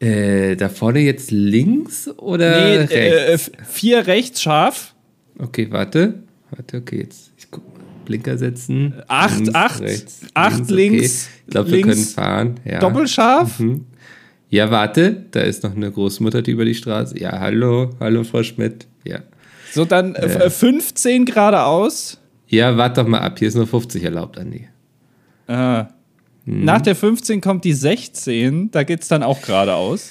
Äh, da vorne jetzt links oder Nee, rechts? äh, vier rechts scharf. okay, warte. Warte, okay, jetzt. Ich guck mal. Blinker setzen. Acht, Links, acht, rechts, acht links, Okay. Ich glaube, wir links, können fahren. Ja. Doppelscharf. Ja, warte. Da ist noch eine Großmutter, die über die Straße. Ja, hallo. Hallo, Frau Schmidt. Ja. So, dann äh, f- 15 geradeaus. Ja, warte doch mal ab. Hier ist nur 50 erlaubt, Andi. Äh, Mhm. Nach der 15 kommt die 16. Da geht's dann auch geradeaus.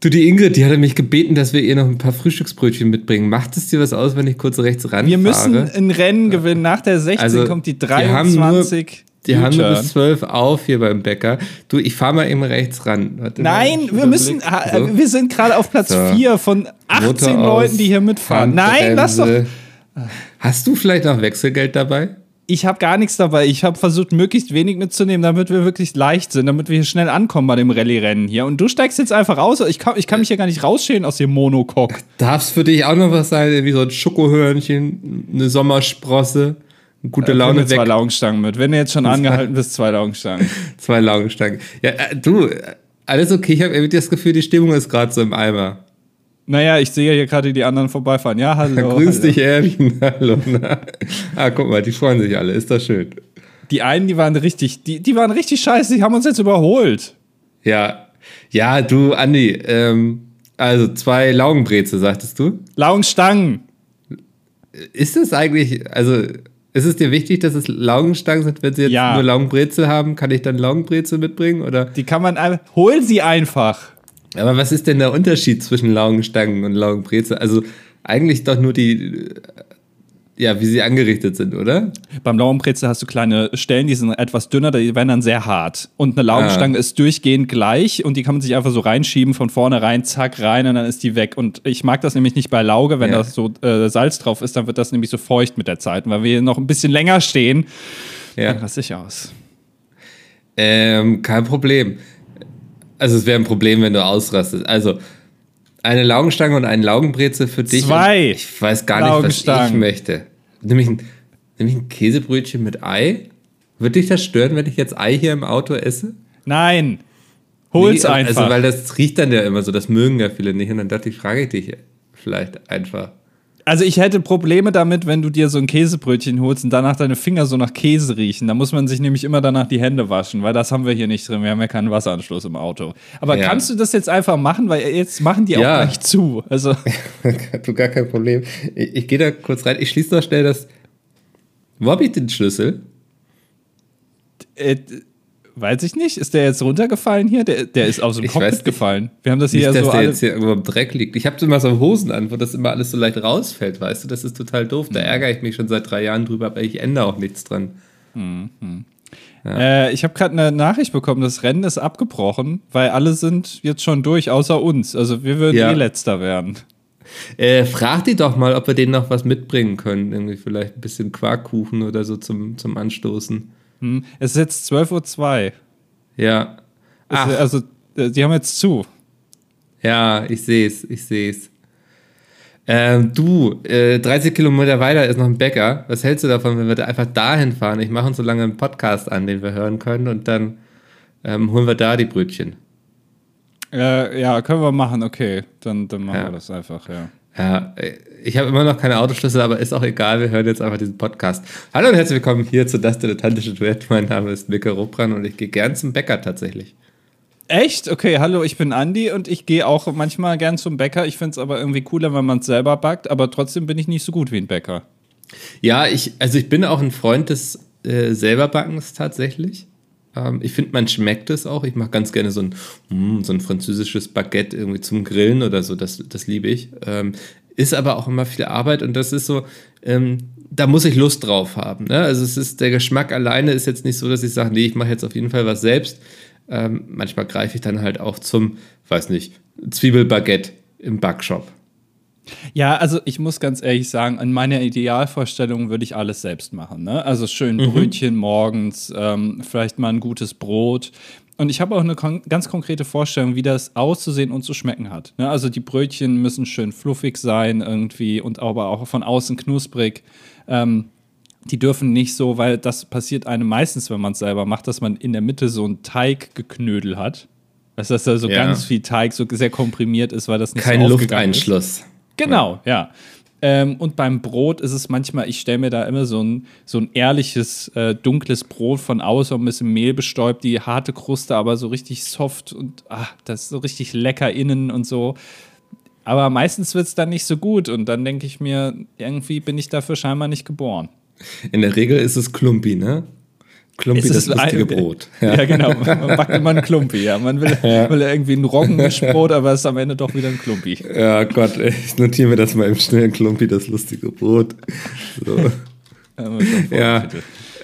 Du, die Ingrid, die hatte mich gebeten, dass wir ihr noch ein paar Frühstücksbrötchen mitbringen. Macht es dir was aus, wenn ich kurz rechts ranfahre? Wir müssen ein Rennen gewinnen. Nach der 16 Also, kommt die die haben 23. Die haben nur bis 12 auf hier beim Bäcker. Du, ich fahr mal eben rechts ran. Warte. Nein, wir müssen. So. Wir sind gerade auf Platz So. 4 von 18 Motor Leuten, die hier mitfahren. Nein, lass doch. Handbremse. Hast du vielleicht noch Wechselgeld dabei? Ich habe gar nichts dabei. Ich habe versucht, möglichst wenig mitzunehmen, damit wir wirklich leicht sind, damit wir hier schnell ankommen bei dem Rallye-Rennen hier. Und du steigst jetzt einfach raus. Ich kann, ich kann mich hier gar nicht rausschälen aus dem Monocoque. Darf es für dich auch noch was sein? Wie so ein Schokohörnchen, eine Sommersprosse, eine gute Laune Laune mit zwei weg, Laugenstangen mit. Wenn du jetzt schon angehalten bist, zwei Laugenstangen. zwei Laugenstangen. Ja, äh, du, äh, alles okay. Ich habe irgendwie das Gefühl, die Stimmung ist gerade so im Eimer. Naja, ich sehe hier gerade die anderen vorbeifahren. Ja, hallo. Grüß hallo. dich, Erwin. Hallo. Na. Ah, guck mal, die freuen sich alle. Ist das schön. Die einen, die waren richtig, die, die waren richtig scheiße, die haben uns jetzt überholt. Ja, ja, du, Andi, ähm, also zwei Laugenbreze, sagtest du? Laugenstangen. Ist es eigentlich, also ist es dir wichtig, dass es Laugenstangen sind, wenn sie jetzt Ja. nur Laugenbrezel haben? Kann ich dann Laugenbrezel mitbringen? Oder? Die kann man einfach. Hol sie einfach. Aber was ist denn der Unterschied zwischen Laugenstangen und Laugenbrezel? Also eigentlich doch nur die, äh, ja, wie sie angerichtet sind, oder? Beim Laugenbrezel hast du kleine Stellen, die sind etwas dünner, die werden dann sehr hart. Und eine Laugenstange ist durchgehend gleich und die kann man sich einfach so reinschieben, von vorne rein, zack, rein und dann ist die weg. Und ich mag das nämlich nicht bei Lauge, wenn Ja. da so äh, Salz drauf ist, dann wird das nämlich so feucht mit der Zeit. Und weil wir noch ein bisschen länger stehen, Ja. dann raste ich aus. Ähm, kein Problem. Also es wäre ein Problem, wenn du ausrastest. Also eine Laugenstange und ein Laugenbrezel für dich. Zwei ich weiß gar nicht, was ich möchte. Nämlich ein, nämlich ein Käsebrötchen mit Ei. Würde dich das stören, wenn ich jetzt Ei hier im Auto esse? Nein. Hol's Nee, einfach. Also, weil das riecht dann ja immer so, das mögen ja viele nicht. Und dann dachte ich, frage ich dich vielleicht einfach. Also ich hätte Probleme damit, wenn du dir so ein Käsebrötchen holst und danach deine Finger so nach Käse riechen. Da muss man sich nämlich immer danach die Hände waschen, weil das haben wir hier nicht drin. Wir haben ja keinen Wasseranschluss im Auto. Aber Ja. kannst du das jetzt einfach machen, weil jetzt machen die Ja. auch gleich zu. Also du gar kein Problem. Ich, ich gehe da kurz rein. Ich schließe noch schnell das. Wo habe ich den Schlüssel? äh, weiß ich nicht. Ist der jetzt runtergefallen hier? Der, der ist aus dem Cockpit gefallen. Wir haben das hier Nicht, ja dass so der alle. jetzt hier irgendwo im Dreck liegt. Ich habe immer so Hosen an, wo das immer alles so leicht rausfällt, weißt du? Das ist total doof. Mhm. Da ärgere ich mich schon seit drei Jahren drüber, aber ich ändere auch nichts dran. Äh, ich habe gerade eine Nachricht bekommen, das Rennen ist abgebrochen, weil alle sind jetzt schon durch, außer uns. Also wir würden Ja. eh letzter werden. Äh, frag die doch mal, ob wir denen noch was mitbringen können. Irgendwie vielleicht ein bisschen Quarkkuchen oder so zum, zum Anstoßen. Hm. Es ist jetzt 12.02 Uhr. Ja. Ach, Also, also äh, die haben jetzt zu. ja, ich sehe es, ich sehe es. Ähm, du, äh, 30 Kilometer weiter ist noch ein Bäcker. Was hältst du davon, wenn wir da einfach dahin fahren? Ich mache uns so lange einen Podcast an, den wir hören können und dann ähm, holen wir da die Brötchen. Äh, ja, können wir machen, okay. Dann, dann machen Ja. wir das einfach, ja. Ja, äh, ich habe immer noch keine Autoschlüssel, aber ist auch egal, wir hören jetzt einfach diesen Podcast. Hallo und herzlich willkommen hier zu Das Dilettantische Duett. Mein Name ist Micke Ruppran und ich gehe gern zum Bäcker tatsächlich. Echt? Okay, hallo, ich bin Andi und ich gehe auch manchmal gern zum Bäcker. Ich finde es aber irgendwie cooler, wenn man es selber backt, aber trotzdem bin ich nicht so gut wie ein Bäcker. Ja, ich, also ich bin auch ein Freund des äh, selberbackens tatsächlich. Ähm, ich finde, man schmeckt es auch. Ich mache ganz gerne so ein, mm, so ein französisches Baguette irgendwie zum Grillen oder so. Das, das liebe ich. Ähm, ist aber auch immer viel Arbeit und das ist so, ähm, da muss ich Lust drauf haben. Ne? Also es ist, der Geschmack alleine ist jetzt nicht so, dass ich sage, nee, ich mache jetzt auf jeden Fall was selbst. Ähm, manchmal greife ich dann halt auch zum, weiß nicht, Zwiebelbaguette im Backshop. Ja, also ich muss ganz ehrlich sagen, in meiner Idealvorstellung würde ich alles selbst machen. Ne? Also schön Mhm. Brötchen morgens, ähm, vielleicht mal ein gutes Brot. Und ich habe auch eine kon ganz konkrete Vorstellung, wie das auszusehen und zu schmecken hat. Ne? Also die Brötchen müssen schön fluffig sein irgendwie und aber auch von außen knusprig. Ähm, die dürfen nicht so, weil das passiert einem meistens, wenn man es selber macht, dass man in der Mitte so ein Teiggeknödel hat. Dass das da so Ja. ganz viel Teig so sehr komprimiert ist, weil das nicht Kein so aufgegangen ist. Genau, ja. Ähm, und beim Brot ist es manchmal, ich stelle mir da immer so ein, so ein ehrliches, äh, dunkles Brot von außen, ein bisschen Mehl bestäubt, die harte Kruste, aber so richtig soft und ah, das ist so richtig lecker innen und so. Aber meistens wird es dann nicht so gut und dann denke ich mir, irgendwie bin ich dafür scheinbar nicht geboren. In der Regel ist es Klumpi, ne? Klumpi, Es das ist lustige ein- Brot. Ja, genau. Man backt immer einen Klumpi, ja. Man will, will irgendwie ein Roggenmischbrot, aber es ist am Ende doch wieder ein Klumpi. Ja, Gott, ich notiere mir das mal im schnellen Klumpi, das lustige Brot. So. Ja,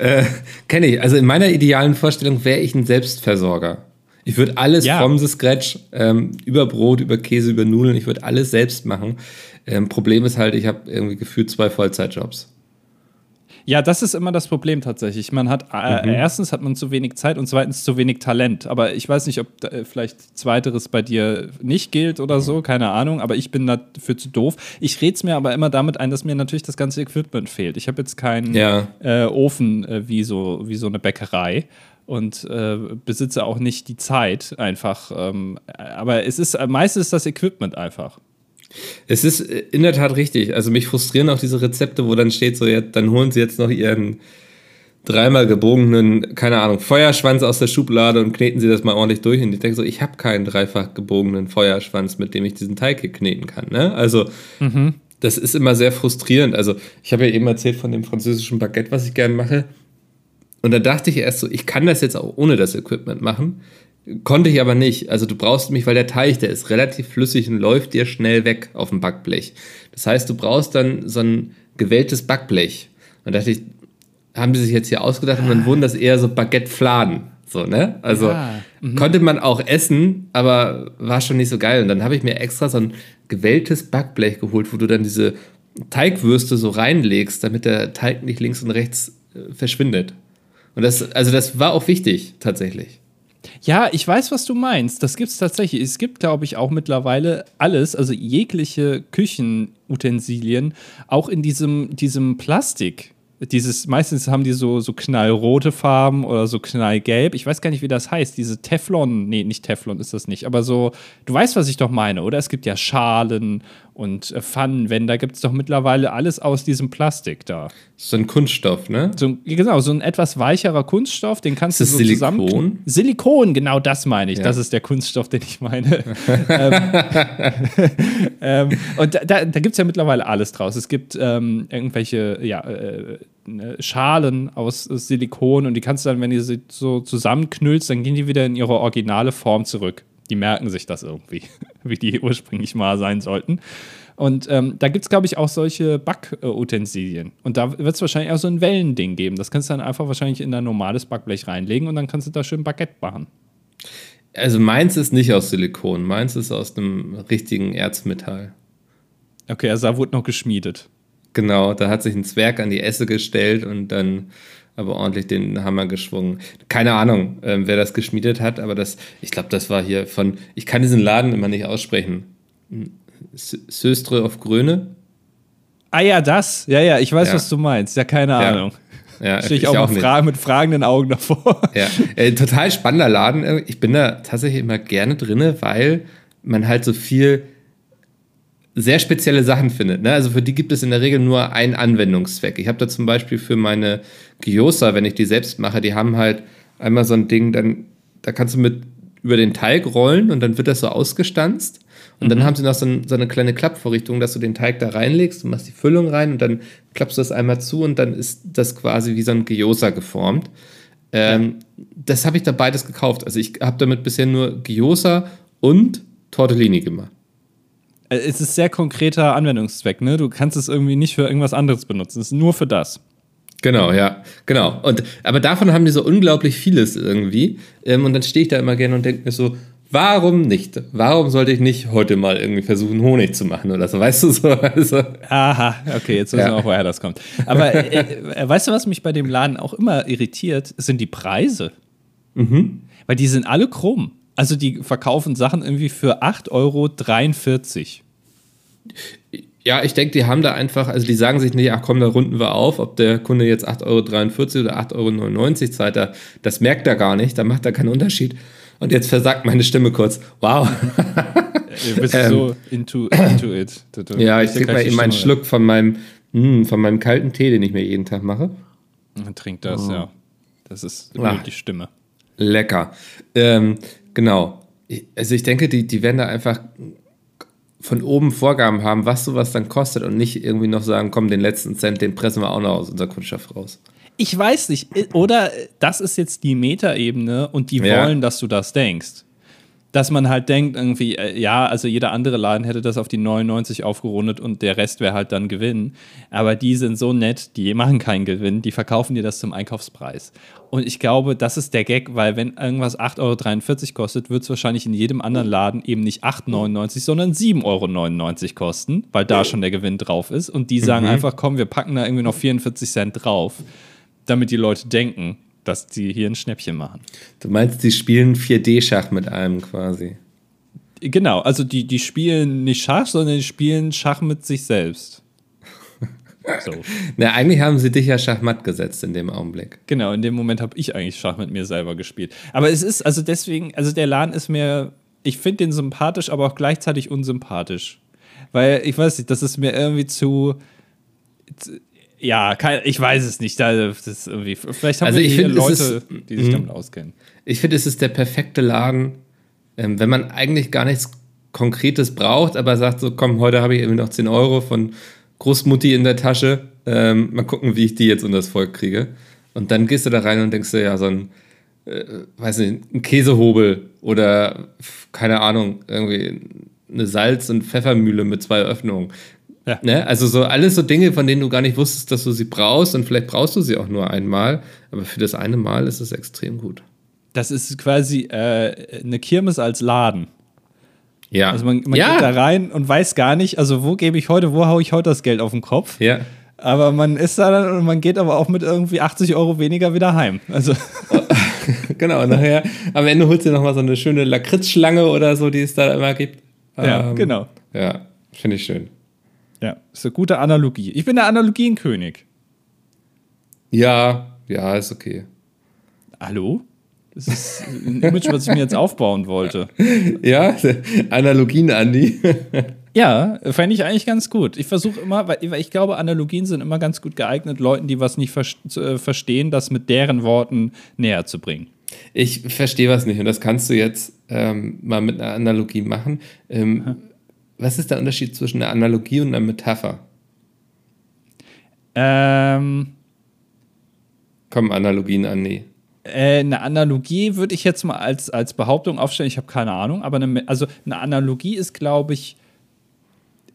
äh, kenne ich. Also in meiner idealen Vorstellung wäre ich ein Selbstversorger. Ich würde alles Ja. from the scratch, ähm, über Brot, über Käse, über Nudeln, ich würde alles selbst machen. Ähm, Problem ist halt, ich habe irgendwie gefühlt zwei Vollzeitjobs. Ja, das ist immer das Problem tatsächlich. Man hat äh, Mhm. erstens hat man zu wenig Zeit und zweitens zu wenig Talent. Aber ich weiß nicht, ob äh, vielleicht zweiteres bei dir nicht gilt oder so, keine Ahnung. Aber ich bin dafür zu doof. Ich rede es mir aber immer damit ein, dass mir natürlich das ganze Equipment fehlt. Ich habe jetzt keinen Ja. äh, Ofen äh, wie so wie so eine Bäckerei und äh, besitze auch nicht die Zeit einfach. Ähm, aber es ist äh, meistens ist das Equipment einfach. Es ist äh, in der Tat richtig. Also mich frustrieren auch diese Rezepte, wo dann steht so, ja, dann holen sie jetzt noch ihren dreimal gebogenen, keine Ahnung, Feuerschwanz aus der Schublade und kneten sie das mal ordentlich durch. Und ich denke so, ich habe keinen dreifach gebogenen Feuerschwanz, mit dem ich diesen Teig hier kneten kann. Ne? Also das ist immer sehr frustrierend. Also ich habe ja eben erzählt von dem französischen Baguette, was ich gerne mache. Und da dachte ich erst so, ich kann das jetzt auch ohne das Equipment machen. Konnte ich aber nicht. Also du brauchst mich, weil der Teig, der ist relativ flüssig und läuft dir schnell weg auf dem Backblech. Das heißt, du brauchst dann so ein gewelltes Backblech. Und da dachte ich, haben die sich jetzt hier ausgedacht und dann wurden das eher so Baguette-Fladen. So, ne? Also Ja, konnte man auch essen, aber war schon nicht so geil. Und dann habe ich mir extra so ein gewelltes Backblech geholt, wo du dann diese Teigwürste so reinlegst, damit der Teig nicht links und rechts äh, verschwindet. Und das, also das war auch wichtig, tatsächlich. Ja, ich weiß, was du meinst. Das gibt es tatsächlich. Es gibt, glaube ich, auch mittlerweile alles, also jegliche Küchenutensilien, auch in diesem, diesem Plastik. Dieses, meistens haben die so, so knallrote Farben oder so knallgelb. Ich weiß gar nicht, wie das heißt. Diese Teflon, nee, nicht Teflon ist das nicht, aber so, du weißt, was ich doch meine, oder? Es gibt ja Schalen und äh, Pfannenwender, gibt es doch mittlerweile alles aus diesem Plastik da. So ein Kunststoff, ne? So, genau, so ein etwas weicherer Kunststoff, den kannst Ist du so Silikon? zusammen. Silikon, genau das meine ich. Ja. Das ist der Kunststoff, den ich meine. ähm, ähm, und da, da, da gibt es ja mittlerweile alles draus. Es gibt ähm, irgendwelche ja, äh, ne, Schalen aus äh, Silikon und die kannst du dann, wenn du sie so zusammenknüllst, dann gehen die wieder in ihre originale Form zurück. Die merken sich das irgendwie, wie die ursprünglich mal sein sollten. Und ähm, da gibt es, glaube ich, auch solche Backutensilien. Und da wird es wahrscheinlich auch so ein Wellending geben. Das kannst du dann einfach wahrscheinlich in dein normales Backblech reinlegen und dann kannst du da schön Baguette machen. Also meins ist nicht aus Silikon, meins ist aus einem richtigen Erzmetall. Okay, also da wurde noch geschmiedet. Genau, da hat sich ein Zwerg an die Esse gestellt und dann aber ordentlich den Hammer geschwungen. Keine Ahnung, ähm, wer das geschmiedet hat, aber das, ich glaube, das war hier von, ich kann diesen Laden immer nicht aussprechen. S- Söstre auf Gröne? Ah ja, das. Ja, ja, ich weiß, Ja. was du meinst. Ja, keine Ja. Ahnung. Ja, Stehe ich auch, mal fra mit fragenden Augen davor. Ja, äh, total spannender Laden. Ich bin da tatsächlich immer gerne drinne, weil man halt so viel sehr spezielle Sachen findet. Ne? Also für die gibt es in der Regel nur einen Anwendungszweck. Ich habe da zum Beispiel für meine Gyoza, wenn ich die selbst mache, die haben halt einmal so ein Ding, dann da kannst du mit über den Teig rollen und dann wird das so ausgestanzt. Und dann haben sie noch so, ein, so eine kleine Klappvorrichtung, dass du den Teig da reinlegst, du machst die Füllung rein und dann klappst du das einmal zu und dann ist das quasi wie so ein Gyoza geformt. Ähm, Das habe ich da beides gekauft. Also ich habe damit bisher nur Gyoza und Tortellini gemacht. Äh, Es ist sehr konkreter Anwendungszweck, ne? Du kannst es irgendwie nicht für irgendwas anderes benutzen. Es ist nur für das. Genau, ja, genau. Und, aber davon haben die so unglaublich vieles irgendwie. Ähm, und dann stehe ich da immer gerne und denke mir so, warum nicht? Warum sollte ich nicht heute mal irgendwie versuchen, Honig zu machen oder so? Weißt du so? Also, Aha, okay, jetzt wissen Ja. wir auch, woher das kommt. Aber äh, äh, weißt du, was mich bei dem Laden auch immer irritiert? Sind die Preise. Weil die sind alle krumm. Also die verkaufen Sachen irgendwie für 8,43 Euro. ja, ich denke, die haben da einfach, also die sagen sich nicht, ach komm, da runden wir auf, ob der Kunde jetzt 8,43 Euro oder 8,99 Euro zahlt, da, das merkt er gar nicht, da macht er keinen Unterschied. Und jetzt versagt meine Stimme kurz. Wow. Du bist ähm, so into, into it. Du, ja, ich trinke mal eben einen Schluck von meinem, mh, hm, von meinem kalten Tee, den ich mir jeden Tag mache. Man trinkt das, oh. ja. Das ist ah, die Stimme. Lecker. Ähm, genau. Also ich denke, die, die werden da einfach von oben Vorgaben haben, was sowas dann kostet und nicht irgendwie noch sagen, komm, den letzten Cent, den pressen wir auch noch aus unserer Kundschaft raus. Ich weiß nicht. Oder das ist jetzt die Metaebene und die ja. wollen, dass du das denkst dass man halt denkt, irgendwie, äh, ja, also jeder andere Laden hätte das auf die 99 aufgerundet und der Rest wäre halt dann Gewinn. Aber die sind so nett, die machen keinen Gewinn, die verkaufen dir das zum Einkaufspreis. Und ich glaube, das ist der Gag, weil wenn irgendwas 8,43 Euro kostet, wird es wahrscheinlich in jedem anderen Laden eben nicht 8,99, Euro, sondern 7,99 Euro kosten, weil da schon der Gewinn drauf ist. Und die sagen mhm. einfach, komm, wir packen da irgendwie noch 44 Cent drauf, damit die Leute denken, dass die hier ein Schnäppchen machen. Du meinst, die spielen 4D-Schach mit einem quasi? Genau, also die, die spielen nicht Schach, sondern die spielen Schach mit sich selbst. So. Na, eigentlich haben sie dich ja Schachmatt gesetzt in dem Augenblick. Genau, in dem Moment habe ich eigentlich Schach mit mir selber gespielt. Aber es ist, also deswegen, also der Laden ist mir, ich finde den sympathisch, aber auch gleichzeitig unsympathisch. Weil, ich weiß nicht, das ist mir irgendwie zu, ja, kein, ich weiß es nicht. Das ist irgendwie, vielleicht haben also wir hier find, Leute, ist, die sich mhm. damit auskennen. Ich finde, es ist der perfekte Laden, ähm, wenn man eigentlich gar nichts Konkretes braucht, aber sagt so, komm, heute habe ich irgendwie noch 10 Euro von Großmutti in der Tasche. Ähm, mal gucken, wie ich die jetzt unter das Volk kriege. Und dann gehst du da rein und denkst dir, ja, so ein, äh, weiß nicht, ein Käsehobel oder, keine Ahnung, irgendwie eine Salz- und Pfeffermühle mit zwei Öffnungen. Ja. Ne? Also so alles so Dinge, von denen du gar nicht wusstest, dass du sie brauchst und vielleicht brauchst du sie auch nur einmal, aber für das eine Mal ist es extrem gut. Das ist quasi äh, eine Kirmes als Laden. Ja. Also man, man ja. geht da rein und weiß gar nicht, also wo gebe ich heute, wo haue ich heute das Geld auf den Kopf? Ja. Aber man ist da dann und man geht aber auch mit irgendwie 80 Euro weniger wieder heim. Also. genau, nachher am Ende holst du nochmal so eine schöne Lakritzschlange oder so, die es da immer gibt. Ja, ähm, genau. Ja, finde ich schön. Ja, ist eine gute Analogie. Ich bin der Analogienkönig. Ja, ja, ist okay. Hallo? Das ist ein Image, was ich mir jetzt aufbauen wollte. Ja, Analogien, Andi. ja, fände ich eigentlich ganz gut. Ich versuche immer, weil ich glaube, Analogien sind immer ganz gut geeignet, Leuten, die was nicht äh, verstehen, das mit deren Worten näher zu bringen. Ich verstehe was nicht und das kannst du jetzt ähm, mal mit einer Analogie machen. Ähm, was ist der Unterschied zwischen einer Analogie und einer Metapher? Ähm. Kommen Analogien an, nee. Äh, eine Analogie würde ich jetzt mal als, als Behauptung aufstellen, ich habe keine Ahnung, aber eine, also eine Analogie ist, glaube ich,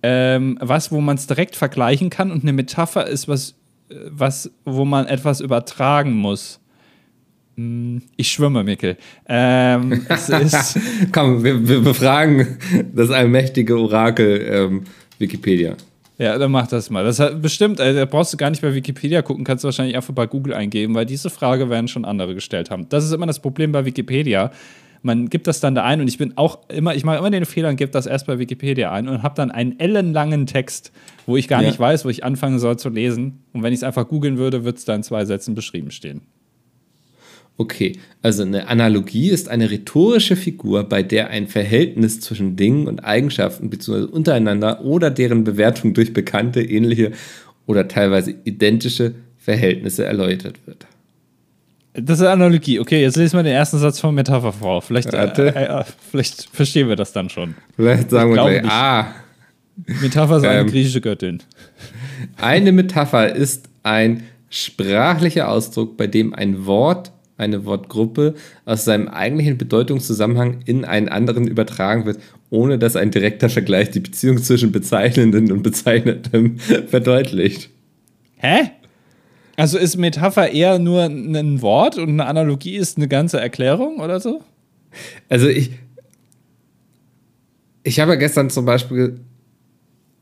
ähm, was, wo man es direkt vergleichen kann und eine Metapher ist was, äh, was, wo man etwas übertragen muss. Hm, ich schwimme, Mikkel. Ähm, Komm, wir, wir, befragen das allmächtige Orakel ähm, Wikipedia. Ja, dann mach das mal. Das hat bestimmt, also, da brauchst du gar nicht bei Wikipedia gucken, kannst du wahrscheinlich einfach bei Google eingeben, weil diese Frage werden schon andere gestellt haben. Das ist immer das Problem bei Wikipedia. Man gibt das dann da ein und ich bin auch immer, ich mache immer den Fehler und gebe das erst bei Wikipedia ein und habe dann einen ellenlangen Text, wo ich gar ja. nicht weiß, wo ich anfangen soll zu lesen. Und wenn ich es einfach googeln würde, würde es da in zwei Sätzen beschrieben stehen. Okay, also eine Analogie ist eine rhetorische Figur, bei der ein Verhältnis zwischen Dingen und Eigenschaften bzw. untereinander oder deren Bewertung durch bekannte, ähnliche oder teilweise identische Verhältnisse erläutert wird. Das ist eine Analogie. Okay, jetzt lesen wir den ersten Satz von Metapher vor. Vielleicht, äh, äh, vielleicht verstehen wir das dann schon. Vielleicht sagen wir gleich, ah. Metapher ist eine ähm, griechische Göttin. Eine Metapher ist ein sprachlicher Ausdruck, bei dem ein Wort eine Wortgruppe aus seinem eigentlichen Bedeutungszusammenhang in einen anderen übertragen wird, ohne dass ein direkter Vergleich die Beziehung zwischen Bezeichnenden und Bezeichnetem verdeutlicht. Hä? Also ist Metapher eher nur ein Wort und eine Analogie ist eine ganze Erklärung oder so? Also ich. Ich habe gestern zum Beispiel.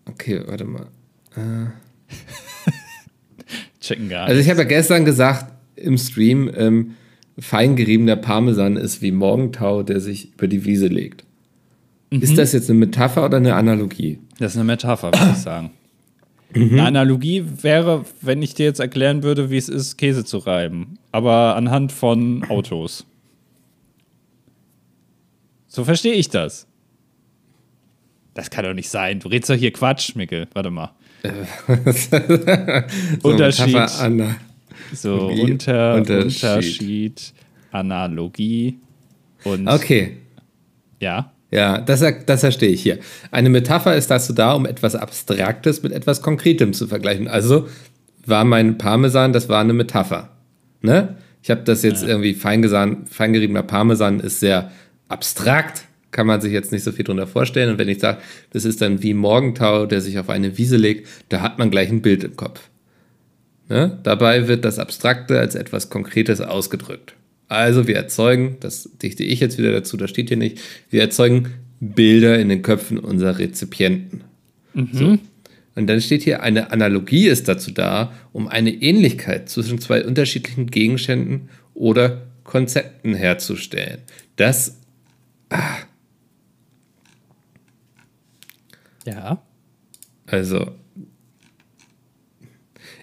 Okay, warte mal. Äh. Checken gar nicht. Also ich habe ja gestern gesagt im Stream, ähm, fein geriebener Parmesan ist wie Morgentau, der sich über die Wiese legt. Mhm. Ist das jetzt eine Metapher oder eine Analogie? Das ist eine Metapher, würde ich sagen. Mhm. Eine Analogie wäre, wenn ich dir jetzt erklären würde, wie es ist, Käse zu reiben. Aber anhand von Autos. So verstehe ich das. Das kann doch nicht sein. Du redest doch hier Quatsch, Mickel. Warte mal. so Unterschied. So, unter, Unterschied. Unterschied. Analogie und Okay. ja. Ja, das, das verstehe ich hier. Eine Metapher ist dazu da, um etwas Abstraktes mit etwas Konkretem zu vergleichen. Also war mein Parmesan, das war eine Metapher. Ne? Ich habe das jetzt irgendwie feingesan, feingeriebener Parmesan ist sehr abstrakt, kann man sich jetzt nicht so viel drunter vorstellen. Und wenn ich sage, das ist dann wie Morgentau, der sich auf eine Wiese legt, da hat man gleich ein Bild im Kopf. Ne? Dabei wird das Abstrakte als etwas Konkretes ausgedrückt. Also wir erzeugen, das dichte ich jetzt wieder dazu, das steht hier nicht, wir erzeugen Bilder in den Köpfen unserer Rezipienten. So. Und dann steht hier, eine Analogie ist dazu da, um eine Ähnlichkeit zwischen zwei unterschiedlichen Gegenständen oder Konzepten herzustellen. Das, Ja. also.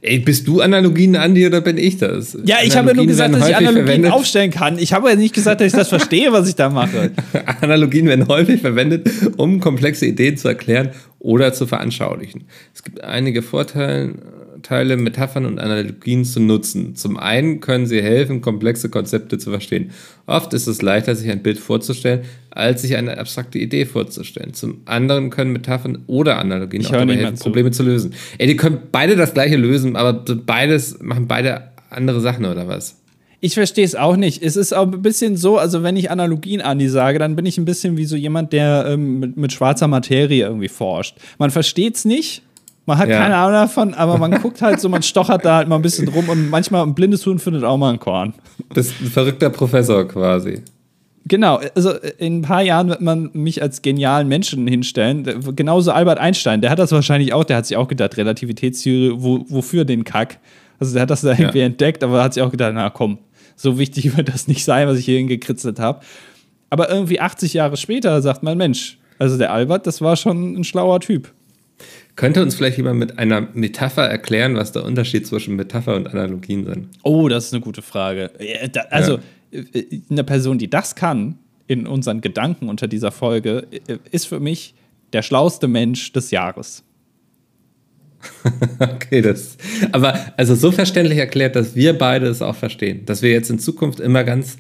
Ey, bist du Analogien, Andi, oder bin ich das? Ja, ich habe ja nur gesagt, dass ich Analogien verwendet. aufstellen kann. Ich habe ja nicht gesagt, dass ich das verstehe, was ich da mache. Analogien werden häufig verwendet, um komplexe Ideen zu erklären oder zu veranschaulichen. Es gibt einige Vorteile, Teile, Metaphern und Analogien zu nutzen. Zum einen können sie helfen, komplexe Konzepte zu verstehen. Oft ist es leichter, sich ein Bild vorzustellen, als sich eine abstrakte Idee vorzustellen. Zum anderen können Metaphern oder Analogien Ich auch dabei helfen, zu. Probleme zu lösen. Ey, die können beide das gleiche lösen, aber beides machen beide andere Sachen oder was? Ich verstehe es auch nicht. Es ist auch ein bisschen so, also wenn ich Analogien an die sage, dann bin ich ein bisschen wie so jemand, der ähm, mit, mit schwarzer Materie irgendwie forscht. Man versteht es nicht, man hat Ja. keine Ahnung davon, aber man guckt halt so, man stochert da halt mal ein bisschen rum und manchmal ein blindes Huhn findet auch mal ein Korn. Das ist ein verrückter Professor quasi. Genau, also in ein paar Jahren wird man mich als genialen Menschen hinstellen. Genauso Albert Einstein, der hat das wahrscheinlich auch, der hat sich auch gedacht, Relativitätstheorie, wo, wofür den Kack? Also der hat das da irgendwie entdeckt, aber hat sich auch gedacht, na komm, so wichtig wird das nicht sein, was ich hier hingekritzelt habe. Aber irgendwie 80 Jahre später sagt man, Mensch, also der Albert, das war schon ein schlauer Typ. Könnte uns vielleicht jemand mit einer Metapher erklären, was der Unterschied zwischen Metapher und Analogien sind? Oh, das ist eine gute Frage. Ja, da, also, äh, eine Person, die das kann, in unseren Gedanken unter dieser Folge, äh, ist für mich der schlauste Mensch des Jahres. Okay, das. Aber also so verständlich erklärt, dass wir beide es auch verstehen. Dass wir jetzt in Zukunft immer ganz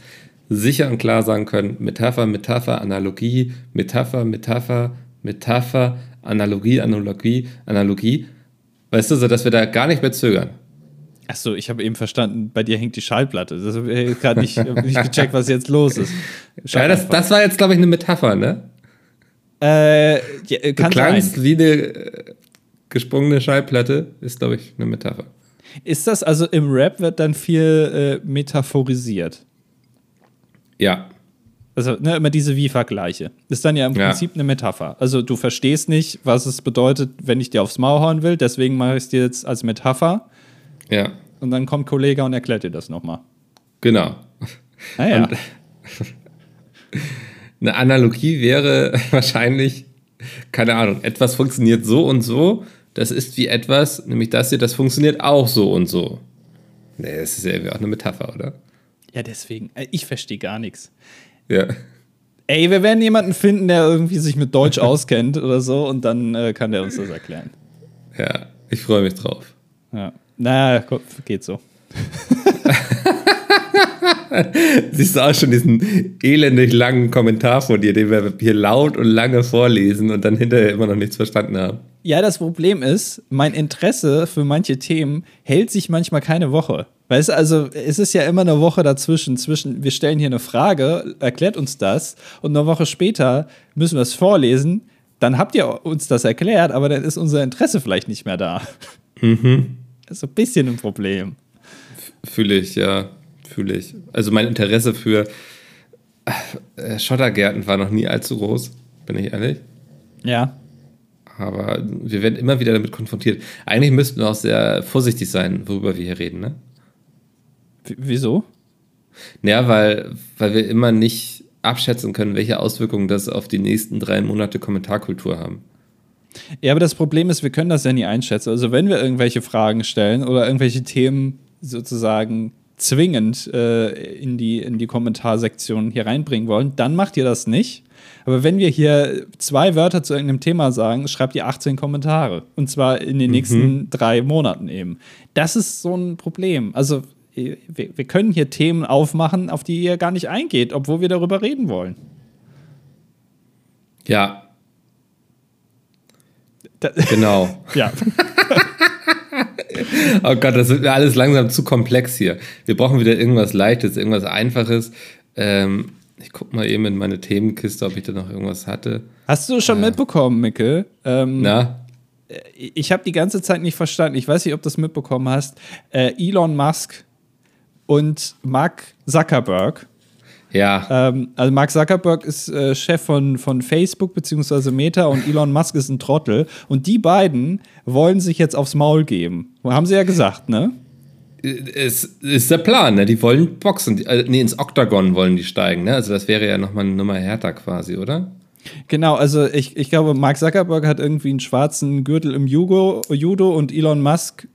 sicher und klar sagen können: Metapher, Metapher, Analogie, Metapher, Metapher, Metapher, Analogie, Analogie, Analogie. Weißt du, so dass wir da gar nicht mehr zögern. Achso, ich habe eben verstanden, bei dir hängt die Schallplatte. Das habe ich gerade nicht, nicht gecheckt, was jetzt los ist. Ja, das, das war jetzt, glaube ich, eine Metapher, ne? äh, ja, äh, Du kann klangst sein. wie eine äh, gesprungene Schallplatte, ist, glaube ich, eine Metapher. Ist das also im Rap wird dann viel äh, metaphorisiert? Ja. Also ne, immer diese Wie-Vergleiche. Ist dann ja im Ja. Prinzip eine Metapher. Also du verstehst nicht, was es bedeutet, wenn ich dir aufs Maul hauen will. Deswegen mache ich es dir jetzt als Metapher. Ja, Und dann kommt Kollege und erklärt dir das nochmal. genau. Naja. Und- Eine Analogie wäre wahrscheinlich, keine Ahnung, etwas funktioniert so und so. Das ist wie etwas, nämlich das hier, das funktioniert auch so und so. Nee, das ist ja irgendwie auch eine Metapher, oder? ja, deswegen. Äh, Ich verstehe gar nichts. Ja. Ey, wir werden jemanden finden, der irgendwie sich mit Deutsch auskennt oder so und dann äh, kann der uns das erklären. Ja, ich freue mich drauf. Ja. Naja, geht so. Siehst du auch schon diesen elendig langen Kommentar von dir, den wir hier laut und lange vorlesen und dann hinterher immer noch nichts verstanden haben. Ja, das Problem ist, mein Interesse für manche Themen hält sich manchmal keine Woche. Weißt du, also es ist ja immer eine Woche dazwischen, zwischen, wir stellen hier eine Frage, erklärt uns das und eine Woche später müssen wir es vorlesen, dann habt ihr uns das erklärt, aber dann ist unser Interesse vielleicht nicht mehr da. Mhm. Das ist so ein bisschen ein Problem. Fühle ich, ja, fühle ich. Also mein Interesse für äh, Schottergärten war noch nie allzu groß, bin ich ehrlich. Ja. Aber wir werden immer wieder damit konfrontiert. Eigentlich müssten wir auch sehr vorsichtig sein, worüber wir hier reden, ne? W wieso? Ja, weil, weil wir immer nicht abschätzen können, welche Auswirkungen das auf die nächsten drei Monate Kommentarkultur haben. Ja, aber das Problem ist, wir können das ja nie einschätzen. Also wenn wir irgendwelche Fragen stellen oder irgendwelche Themen sozusagen zwingend äh, in, die, in die Kommentarsektion hier reinbringen wollen, dann macht ihr das nicht. Aber wenn wir hier zwei Wörter zu irgendeinem Thema sagen, schreibt ihr 18 Kommentare. Und zwar in den mhm. nächsten drei Monaten eben. Das ist so ein Problem. Also, wir, wir können hier Themen aufmachen, auf die ihr gar nicht eingeht, obwohl wir darüber reden wollen. Ja. Da genau. ja. oh Gott, das wird mir alles langsam zu komplex hier. Wir brauchen wieder irgendwas Leichtes, irgendwas Einfaches. Ähm, ich gucke mal eben in meine Themenkiste, ob ich da noch irgendwas hatte. Hast du schon äh, mitbekommen, Mickel? Ähm, Na? Äh, ich habe die ganze Zeit nicht verstanden. Ich weiß nicht, ob du das mitbekommen hast. Äh, Elon Musk und Mark Zuckerberg ja. Ähm, also Mark Zuckerberg ist äh, Chef von, von Facebook bzw. Meta und Elon Musk ist ein Trottel. Und die beiden wollen sich jetzt aufs Maul geben. Haben sie ja gesagt, ne? Es ist der Plan, ne? Die wollen boxen. Äh, nee, ins Oktagon wollen die steigen, ne? Also das wäre ja nochmal eine Nummer härter quasi, oder? Genau, also ich, ich glaube, Mark Zuckerberg hat irgendwie einen schwarzen Gürtel im Judo, Judo und Elon Musk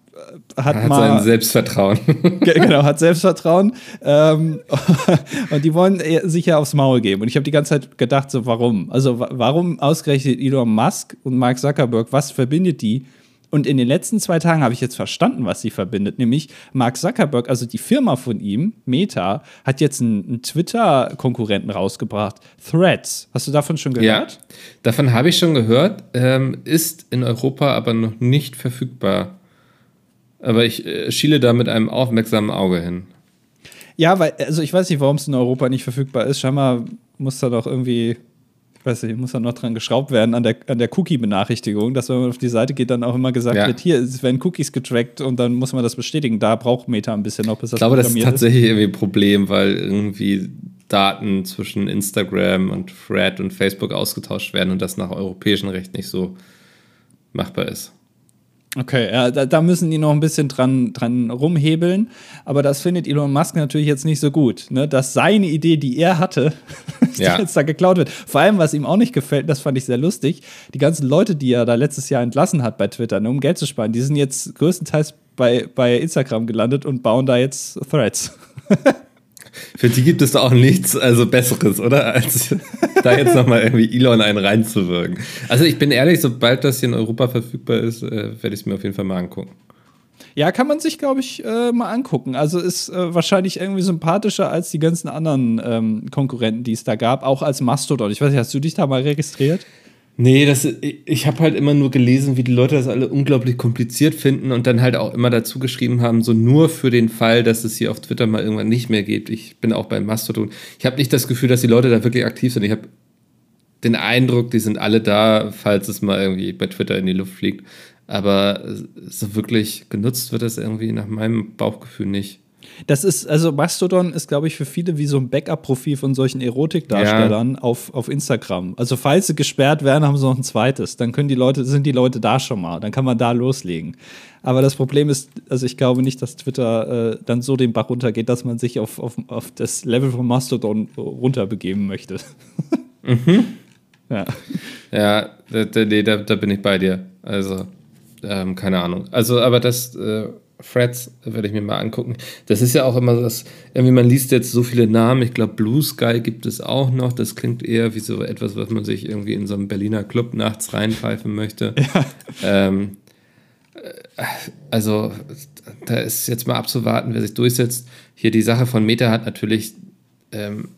hat, hat mal. Sein Selbstvertrauen. genau, hat Selbstvertrauen. Ähm, und die wollen sich ja aufs Maul geben. Und ich habe die ganze Zeit gedacht, so, warum? Also, warum ausgerechnet Elon Musk und Mark Zuckerberg? Was verbindet die? Und in den letzten zwei Tagen habe ich jetzt verstanden, was sie verbindet. Nämlich Mark Zuckerberg, also die Firma von ihm, Meta, hat jetzt einen, einen Twitter-Konkurrenten rausgebracht, Threads. Hast du davon schon gehört? Ja, davon habe ich schon gehört. Ähm, ist in Europa aber noch nicht verfügbar. Aber ich äh, schiele da mit einem aufmerksamen Auge hin. Ja, weil, also ich weiß nicht, warum es in Europa nicht verfügbar ist. Scheinbar muss da doch irgendwie, ich weiß nicht, muss da noch dran geschraubt werden an der, an der Cookie-Benachrichtigung, dass wenn man auf die Seite geht, dann auch immer gesagt ja. wird, hier, es werden Cookies getrackt und dann muss man das bestätigen. Da braucht Meta ein bisschen noch, bis das Ich glaube, das ist tatsächlich ist. irgendwie ein Problem, weil irgendwie Daten zwischen Instagram und Thread und Facebook ausgetauscht werden und das nach europäischem Recht nicht so machbar ist. Okay, ja, da, da, müssen die noch ein bisschen dran, dran rumhebeln. Aber das findet Elon Musk natürlich jetzt nicht so gut, ne? dass seine Idee, die er hatte, ja. jetzt da geklaut wird. Vor allem, was ihm auch nicht gefällt, das fand ich sehr lustig, die ganzen Leute, die er da letztes Jahr entlassen hat bei Twitter, ne, um Geld zu sparen, die sind jetzt größtenteils bei, bei Instagram gelandet und bauen da jetzt Threads. Für die gibt es doch auch nichts also Besseres, oder? Als da jetzt nochmal irgendwie Elon einen reinzuwirken. Also ich bin ehrlich, sobald das hier in Europa verfügbar ist, äh, werde ich es mir auf jeden Fall mal angucken. Ja, kann man sich, glaube ich, äh, mal angucken. Also ist äh, wahrscheinlich irgendwie sympathischer als die ganzen anderen ähm, Konkurrenten, die es da gab, auch als Mastodon. Ich weiß nicht, hast du dich da mal registriert? Nee, das, ich habe halt immer nur gelesen, wie die Leute das alle unglaublich kompliziert finden und dann halt auch immer dazu geschrieben haben, so nur für den Fall, dass es hier auf Twitter mal irgendwann nicht mehr geht. Ich bin auch beim Mastodon. Ich habe nicht das Gefühl, dass die Leute da wirklich aktiv sind. Ich habe den Eindruck, die sind alle da, falls es mal irgendwie bei Twitter in die Luft fliegt. Aber so wirklich genutzt wird das irgendwie nach meinem Bauchgefühl nicht. Das ist, also Mastodon ist, glaube ich, für viele wie so ein Backup-Profil von solchen Erotikdarstellern ja. auf, auf Instagram. Also falls sie gesperrt werden, haben sie noch ein zweites. Dann können die Leute, sind die Leute da schon mal. Dann kann man da loslegen. Aber das Problem ist, also ich glaube nicht, dass Twitter äh, dann so den Bach runtergeht, dass man sich auf, auf, auf das Level von Mastodon runterbegeben möchte. mhm. Ja. Ja, da, da, da, bin ich bei dir. Also, ähm, keine Ahnung. Also, aber das. Äh Threads werde ich mir mal angucken. Das ist ja auch immer das, irgendwie man liest jetzt so viele Namen. Ich glaube, Blue Sky gibt es auch noch. Das klingt eher wie so etwas, was man sich irgendwie in so einem Berliner Club nachts reinpfeifen möchte. Ja. Ähm, äh, also, da ist jetzt mal abzuwarten, wer sich durchsetzt. Hier die Sache von Meta hat natürlich ähm,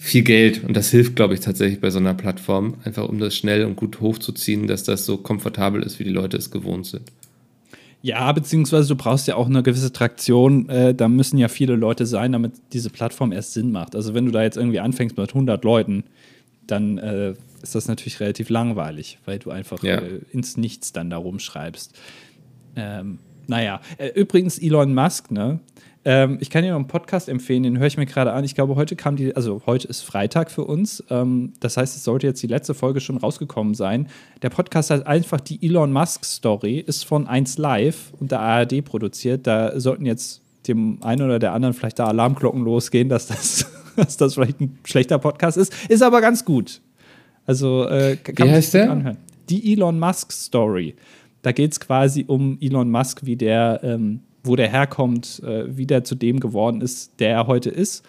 viel Geld und das hilft, glaube ich, tatsächlich bei so einer Plattform, einfach um das schnell und gut hochzuziehen, dass das so komfortabel ist, wie die Leute es gewohnt sind. Ja, beziehungsweise du brauchst ja auch eine gewisse Traktion. Äh, da müssen ja viele Leute sein, damit diese Plattform erst Sinn macht. Also wenn du da jetzt irgendwie anfängst mit 100 Leuten, dann äh, ist das natürlich relativ langweilig, weil du einfach ja. äh, ins Nichts dann da rumschreibst. Ähm, naja, äh, übrigens Elon Musk, ne? Ähm, ich kann dir noch einen Podcast empfehlen, den höre ich mir gerade an. Ich glaube, heute kam die, also heute ist Freitag für uns. Ähm, das heißt, es sollte jetzt die letzte Folge schon rausgekommen sein. Der Podcast heißt einfach die Elon Musk Story, ist von 1 Live und der ARD produziert. Da sollten jetzt dem einen oder der anderen vielleicht da Alarmglocken losgehen, dass das, dass das vielleicht ein schlechter Podcast ist. Ist aber ganz gut. Also äh, kann Wie man sich der? anhören. Die Elon Musk Story. Da geht es quasi um Elon Musk, wie der ähm, wo der herkommt, äh, wie der zu dem geworden ist, der er heute ist.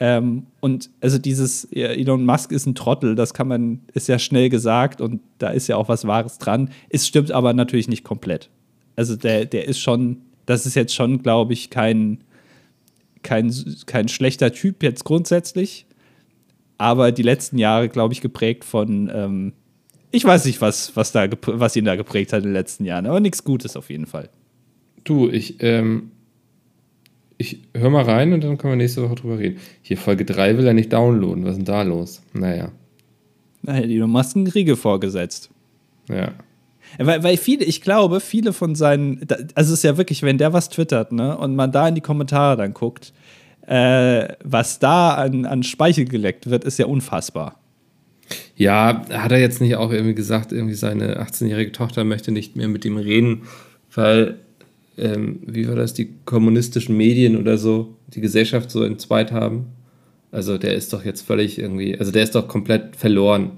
Ähm, und also dieses Elon Musk ist ein Trottel, das kann man, ist ja schnell gesagt und da ist ja auch was Wahres dran. Es stimmt aber natürlich nicht komplett. Also der, der ist schon, das ist jetzt schon, glaube ich, kein, kein, kein schlechter Typ jetzt grundsätzlich, aber die letzten Jahre, glaube ich, geprägt von, ähm, ich weiß nicht, was, was, da, was ihn da geprägt hat in den letzten Jahren, aber nichts Gutes auf jeden Fall. Du, ich, ähm, ich höre mal rein und dann können wir nächste Woche drüber reden. Hier Folge 3 will er nicht downloaden. Was ist denn da los? Naja. Naja, Elon Musk einen Riegel vorgesetzt. Ja. Weil, weil viele, ich glaube, viele von seinen, also es ist ja wirklich, wenn der was twittert, ne, und man da in die Kommentare dann guckt, äh, was da an, an Speichel geleckt wird, ist ja unfassbar. Ja, hat er jetzt nicht auch irgendwie gesagt, irgendwie seine 18-jährige Tochter möchte nicht mehr mit ihm reden, weil ähm, wie war das, die kommunistischen Medien oder so, die Gesellschaft so entzweit haben. Also der ist doch jetzt völlig irgendwie, also der ist doch komplett verloren.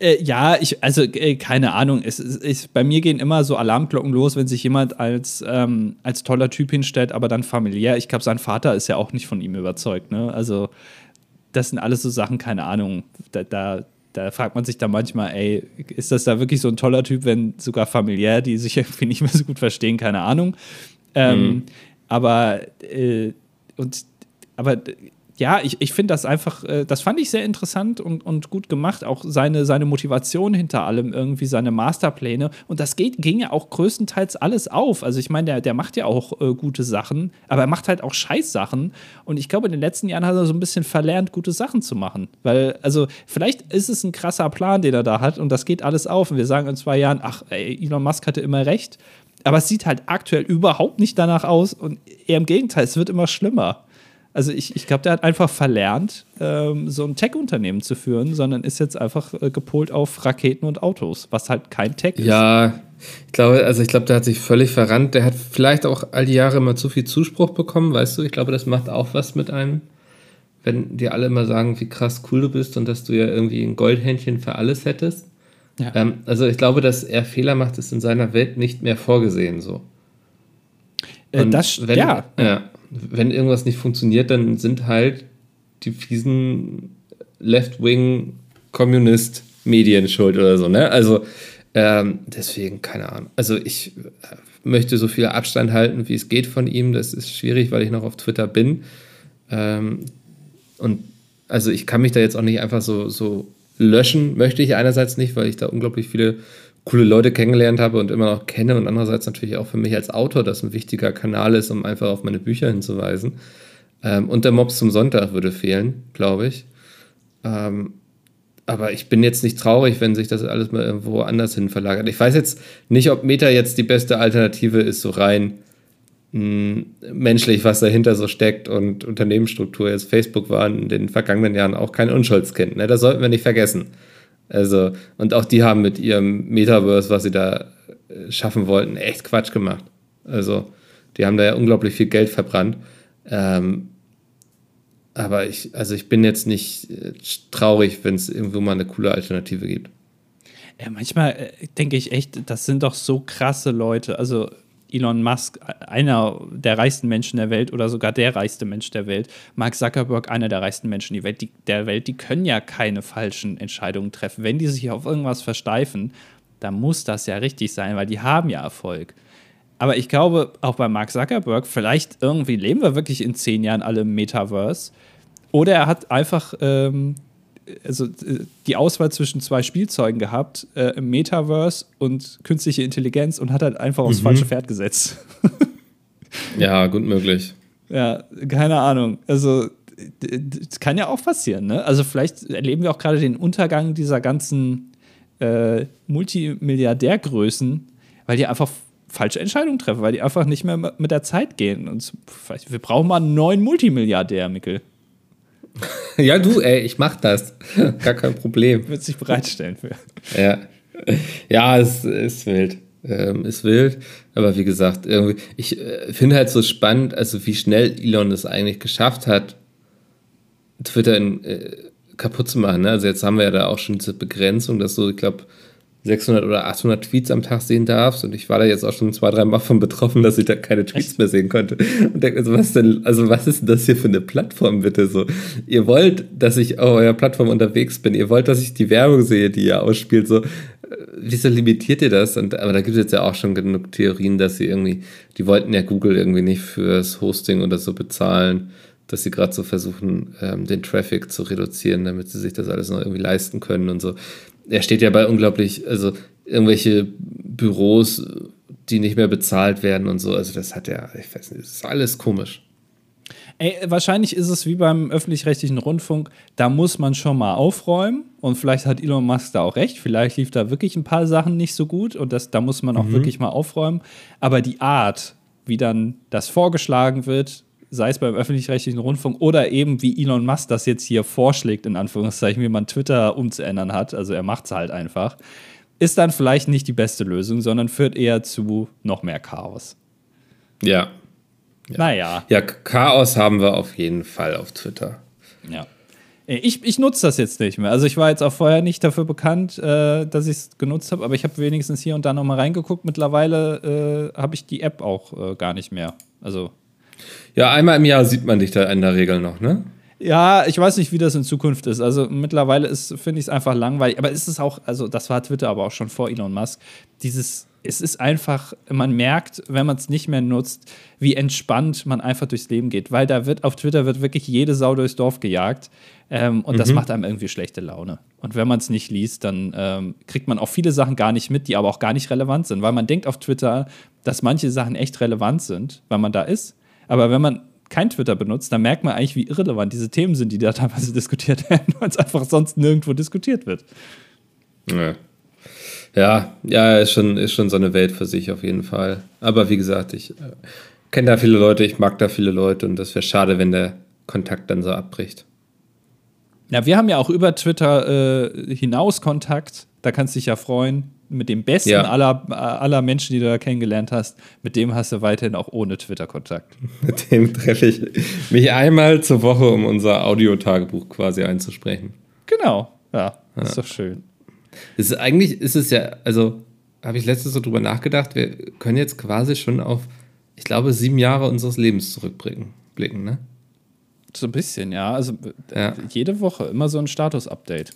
Äh, ja, ich, also äh, keine Ahnung. Es, es, es, bei mir gehen immer so Alarmglocken los, wenn sich jemand als, ähm, als toller Typ hinstellt, aber dann familiär. Ich glaube, sein Vater ist ja auch nicht von ihm überzeugt. Ne? Also, das sind alles so Sachen, keine Ahnung. Da, da, da fragt man sich dann manchmal, ey, ist das da wirklich so ein toller Typ, wenn sogar familiär, die sich irgendwie nicht mehr so gut verstehen, keine Ahnung. Ähm, mhm. Aber, äh, und, aber ja, ich, ich finde das einfach, äh, das fand ich sehr interessant und, und gut gemacht. Auch seine, seine Motivation hinter allem, irgendwie seine Masterpläne. Und das geht, ging ja auch größtenteils alles auf. Also ich meine, der, der macht ja auch äh, gute Sachen, aber er macht halt auch Scheißsachen. Und ich glaube, in den letzten Jahren hat er so ein bisschen verlernt, gute Sachen zu machen. Weil, also, vielleicht ist es ein krasser Plan, den er da hat und das geht alles auf. Und wir sagen in zwei Jahren, ach, ey, Elon Musk hatte immer recht. Aber es sieht halt aktuell überhaupt nicht danach aus und eher im Gegenteil, es wird immer schlimmer. Also ich, ich glaube, der hat einfach verlernt, ähm, so ein Tech-Unternehmen zu führen, sondern ist jetzt einfach äh, gepolt auf Raketen und Autos, was halt kein Tech ist. Ja, ich glaube, also ich glaube, der hat sich völlig verrannt. Der hat vielleicht auch all die Jahre immer zu viel Zuspruch bekommen, weißt du? Ich glaube, das macht auch was mit einem, wenn dir alle immer sagen, wie krass cool du bist und dass du ja irgendwie ein Goldhändchen für alles hättest. Ja. Ähm, also ich glaube, dass er Fehler macht, ist in seiner Welt nicht mehr vorgesehen so. Äh, das, wenn, ja. ja wenn irgendwas nicht funktioniert, dann sind halt die fiesen Left-Wing-Kommunist-Medien schuld oder so, ne? Also ähm, deswegen, keine Ahnung. Also ich äh, möchte so viel Abstand halten, wie es geht von ihm. Das ist schwierig, weil ich noch auf Twitter bin. Ähm, und also ich kann mich da jetzt auch nicht einfach so, so löschen, möchte ich einerseits nicht, weil ich da unglaublich viele coole Leute kennengelernt habe und immer noch kenne und andererseits natürlich auch für mich als Autor das ein wichtiger Kanal ist, um einfach auf meine Bücher hinzuweisen. Ähm, und der Mops zum Sonntag würde fehlen, glaube ich. Ähm, aber ich bin jetzt nicht traurig, wenn sich das alles mal irgendwo anders hin verlagert. Ich weiß jetzt nicht, ob Meta jetzt die beste Alternative ist, so rein mh, hm, menschlich, was dahinter so steckt und Unternehmensstruktur. Jetzt Facebook war in den vergangenen Jahren auch kein Unschuldskind. Ne? Das sollten wir nicht vergessen. Also, und auch die haben mit ihrem Metaverse, was sie da äh, schaffen wollten, echt Quatsch gemacht. Also, die haben da ja unglaublich viel Geld verbrannt. Ähm, aber ich, also ich bin jetzt nicht äh, traurig, wenn es irgendwo mal eine coole Alternative gibt. Ja, manchmal äh, denke ich echt, das sind doch so krasse Leute. Also Elon Musk, einer der reichsten Menschen der Welt oder sogar der reichste Mensch der Welt, Mark Zuckerberg, einer der reichsten Menschen der Welt, die können ja keine falschen Entscheidungen treffen. Wenn die sich auf irgendwas versteifen, dann muss das ja richtig sein, weil die haben ja Erfolg. Aber ich glaube, auch bei Mark Zuckerberg, vielleicht irgendwie leben wir wirklich in zehn Jahren alle im Metaverse. Oder er hat einfach ähm, also äh, die Auswahl zwischen zwei Spielzeugen gehabt, äh, Metaverse und künstliche Intelligenz und hat halt einfach aufs mhm. falsche Pferd gesetzt. ja, gut möglich. Ja, keine Ahnung. Also das kann ja auch passieren, ne? Also vielleicht erleben wir auch gerade den Untergang dieser ganzen äh, Multimilliardärgrößen, weil die einfach falsche Entscheidungen treffen, weil die einfach nicht mehr mit der Zeit gehen. Und wir brauchen mal einen neuen Multimilliardär, Mikkel. ja, du, ey, ich mach das. Gar kein Problem. Wird sich bereitstellen für. Ja. Ja, es ist wild. Ähm, ist wild. Aber wie gesagt, irgendwie, ich äh, finde halt so spannend, also wie schnell Elon es eigentlich geschafft hat, Twitter in, äh, kaputt zu machen. Ne? Also jetzt haben wir ja da auch schon diese Begrenzung, dass so, ich glaube, 600 oder 800 Tweets am Tag sehen darfst. Und ich war da jetzt auch schon zwei, drei Mal von betroffen, dass ich da keine Tweets Echt? mehr sehen konnte. Und denke mir so, was denn, also was ist denn das hier für eine Plattform, bitte? So, ihr wollt, dass ich auf eurer Plattform unterwegs bin. Ihr wollt, dass ich die Werbung sehe, die ihr ausspielt. So, äh, wieso limitiert ihr das? Und, aber da gibt es jetzt ja auch schon genug Theorien, dass sie irgendwie, die wollten ja Google irgendwie nicht fürs Hosting oder so bezahlen dass sie gerade so versuchen, ähm, den Traffic zu reduzieren, damit sie sich das alles noch irgendwie leisten können und so er steht ja bei unglaublich, also irgendwelche Büros, die nicht mehr bezahlt werden und so. Also das hat ja, ich weiß nicht, das ist alles komisch. Ey, wahrscheinlich ist es wie beim öffentlich-rechtlichen Rundfunk, da muss man schon mal aufräumen und vielleicht hat Elon Musk da auch recht, vielleicht lief da wirklich ein paar Sachen nicht so gut und das, da muss man auch mhm. wirklich mal aufräumen. Aber die Art, wie dann das vorgeschlagen wird, sei es beim öffentlich-rechtlichen Rundfunk oder eben wie Elon Musk das jetzt hier vorschlägt, in Anführungszeichen, wie man Twitter umzuändern hat, also er macht es halt einfach, ist dann vielleicht nicht die beste Lösung, sondern führt eher zu noch mehr Chaos. Ja. ja. Naja. Ja, Chaos haben wir auf jeden Fall auf Twitter. Ja. Ich, ich nutze das jetzt nicht mehr. Also ich war jetzt auch vorher nicht dafür bekannt, äh, dass ich es genutzt habe, aber ich habe wenigstens hier und da noch mal reingeguckt. Mittlerweile äh, habe ich die App auch äh, gar nicht mehr. Also ja, einmal im Jahr sieht man dich da in der Regel noch, ne? Ja, ich weiß nicht, wie das in Zukunft ist. Also mittlerweile finde ich es einfach langweilig. Aber ist es auch, also das war Twitter aber auch schon vor Elon Musk, dieses, es ist einfach, man merkt, wenn man es nicht mehr nutzt, wie entspannt man einfach durchs Leben geht. Weil da wird, auf Twitter wird wirklich jede Sau durchs Dorf gejagt. Ähm, und mhm. das macht einem irgendwie schlechte Laune. Und wenn man es nicht liest, dann ähm, kriegt man auch viele Sachen gar nicht mit, die aber auch gar nicht relevant sind. Weil man denkt auf Twitter, dass manche Sachen echt relevant sind, weil man da ist. Aber wenn man kein Twitter benutzt, dann merkt man eigentlich, wie irrelevant diese Themen sind, die da teilweise diskutiert werden, weil es einfach sonst nirgendwo diskutiert wird. Ja. Ja, ja, ist schon, ist schon so eine Welt für sich auf jeden Fall. Aber wie gesagt, ich äh, kenne da viele Leute, ich mag da viele Leute und das wäre schade, wenn der Kontakt dann so abbricht. Ja, wir haben ja auch über Twitter äh, hinaus Kontakt. Da kannst du dich ja freuen mit dem besten ja. aller, aller Menschen, die du da kennengelernt hast, mit dem hast du weiterhin auch ohne Twitter Kontakt. Mit dem treffe ich mich einmal zur Woche, um unser Audiotagebuch quasi einzusprechen. Genau, ja, ja. ist doch schön. ist, eigentlich ist es ja, also habe ich letztes so drüber nachgedacht, wir können jetzt quasi schon auf, ich glaube, sieben Jahre unseres Lebens zurückblicken, blicken, ne? So ein bisschen, ja. Also ja. jede Woche immer so ein Status-Update.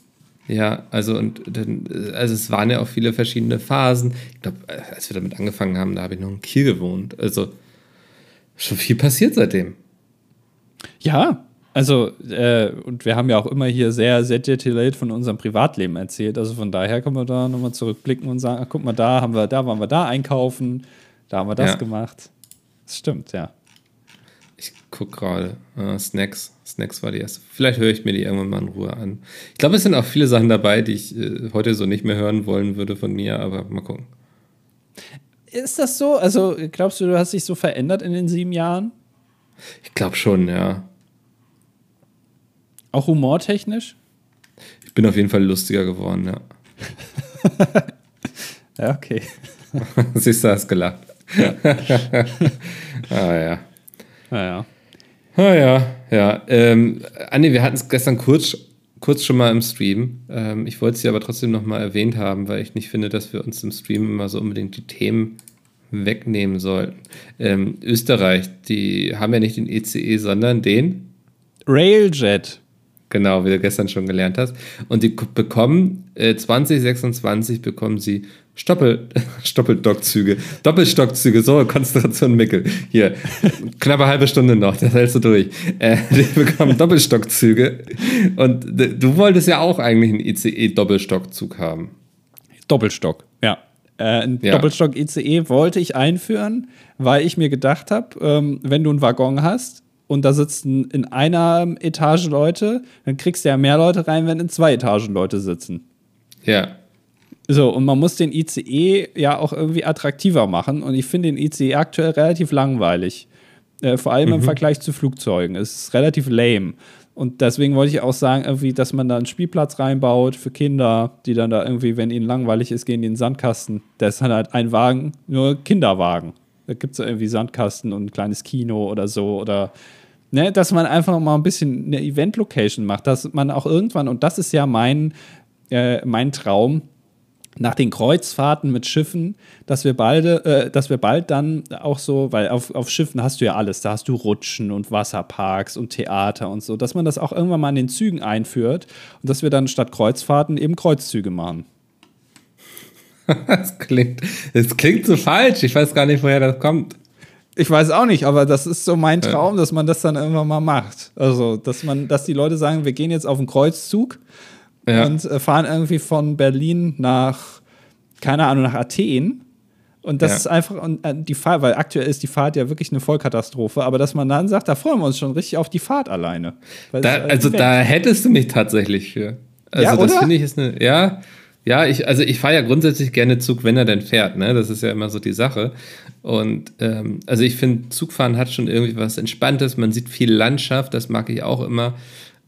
Ja, also und dann, also es waren ja auch viele verschiedene Phasen. Ich glaube, als wir damit angefangen haben, da habe ich noch in Kiel gewohnt. Also schon viel passiert seitdem. Ja, also äh, und wir haben ja auch immer hier sehr, sehr detailliert von unserem Privatleben erzählt. Also von daher können wir da nochmal zurückblicken und sagen, ach, guck mal, da haben wir, da waren wir da einkaufen, da haben wir das ja. gemacht. Das stimmt, ja. Ich gucke gerade. Uh, Snacks. Snacks war die erste. Vielleicht höre ich mir die irgendwann mal in Ruhe an. Ich glaube, es sind auch viele Sachen dabei, die ich äh, heute so nicht mehr hören wollen würde von mir, aber mal gucken. Ist das so? Also glaubst du, du hast dich so verändert in den sieben Jahren? Ich glaube schon, ja. Auch humortechnisch? Ich bin auf jeden Fall lustiger geworden, ja. ja, okay. Siehst du, hast gelacht. Ja. ah ja. Ah ja, ja. Ähm, Anni, wir hatten es gestern kurz, kurz schon mal im Stream. Ähm, ich wollte es aber trotzdem noch mal erwähnt haben, weil ich nicht finde, dass wir uns im Stream immer so unbedingt die Themen wegnehmen sollten. Ähm, Österreich, die haben ja nicht den ECE, sondern den Railjet. Genau, wie du gestern schon gelernt hast. Und die bekommen, äh, 2026 bekommen sie Stoppel, Stoppeldockzüge, Doppelstockzüge, so, Konzentration Mickel. Hier, knappe halbe Stunde noch, das hältst du durch. Äh, die bekommen Doppelstockzüge. Und du wolltest ja auch eigentlich einen ICE-Doppelstockzug haben. Doppelstock, ja. Äh, ein ja. Doppelstock-ICE wollte ich einführen, weil ich mir gedacht habe, ähm, wenn du einen Waggon hast und da sitzen in einer Etage Leute, dann kriegst du ja mehr Leute rein, wenn in zwei Etagen Leute sitzen. Ja. So, und man muss den ICE ja auch irgendwie attraktiver machen. Und ich finde den ICE aktuell relativ langweilig. Äh, vor allem mhm. im Vergleich zu Flugzeugen. Es ist relativ lame. Und deswegen wollte ich auch sagen, irgendwie, dass man da einen Spielplatz reinbaut für Kinder, die dann da irgendwie, wenn ihnen langweilig ist, gehen die in den Sandkasten. Da ist dann halt ein Wagen, nur Kinderwagen. Da gibt es irgendwie Sandkasten und ein kleines Kino oder so. Oder ne, dass man einfach mal ein bisschen eine Event-Location macht, dass man auch irgendwann, und das ist ja mein, äh, mein Traum, nach den Kreuzfahrten mit Schiffen, dass wir bald, äh, dass wir bald dann auch so, weil auf, auf Schiffen hast du ja alles, da hast du Rutschen und Wasserparks und Theater und so, dass man das auch irgendwann mal in den Zügen einführt und dass wir dann statt Kreuzfahrten eben Kreuzzüge machen. das klingt, das klingt so falsch. Ich weiß gar nicht, woher das kommt. Ich weiß auch nicht, aber das ist so mein Traum, dass man das dann irgendwann mal macht. Also, dass man, dass die Leute sagen, wir gehen jetzt auf einen Kreuzzug ja. und äh, fahren irgendwie von Berlin nach, keine Ahnung, nach Athen. Und das ja. ist einfach und äh, die Fahrt, weil aktuell ist die Fahrt ja wirklich eine Vollkatastrophe, aber dass man dann sagt, da freuen wir uns schon richtig auf die Fahrt alleine. Da, also da hättest du mich tatsächlich für. Also ja, das finde ich ist eine, ja, ja, ich, also ich fahre ja grundsätzlich gerne Zug, wenn er denn fährt, ne? Das ist ja immer so die Sache. Und ähm, also ich finde, Zugfahren hat schon irgendwie was Entspanntes, man sieht viel Landschaft, das mag ich auch immer.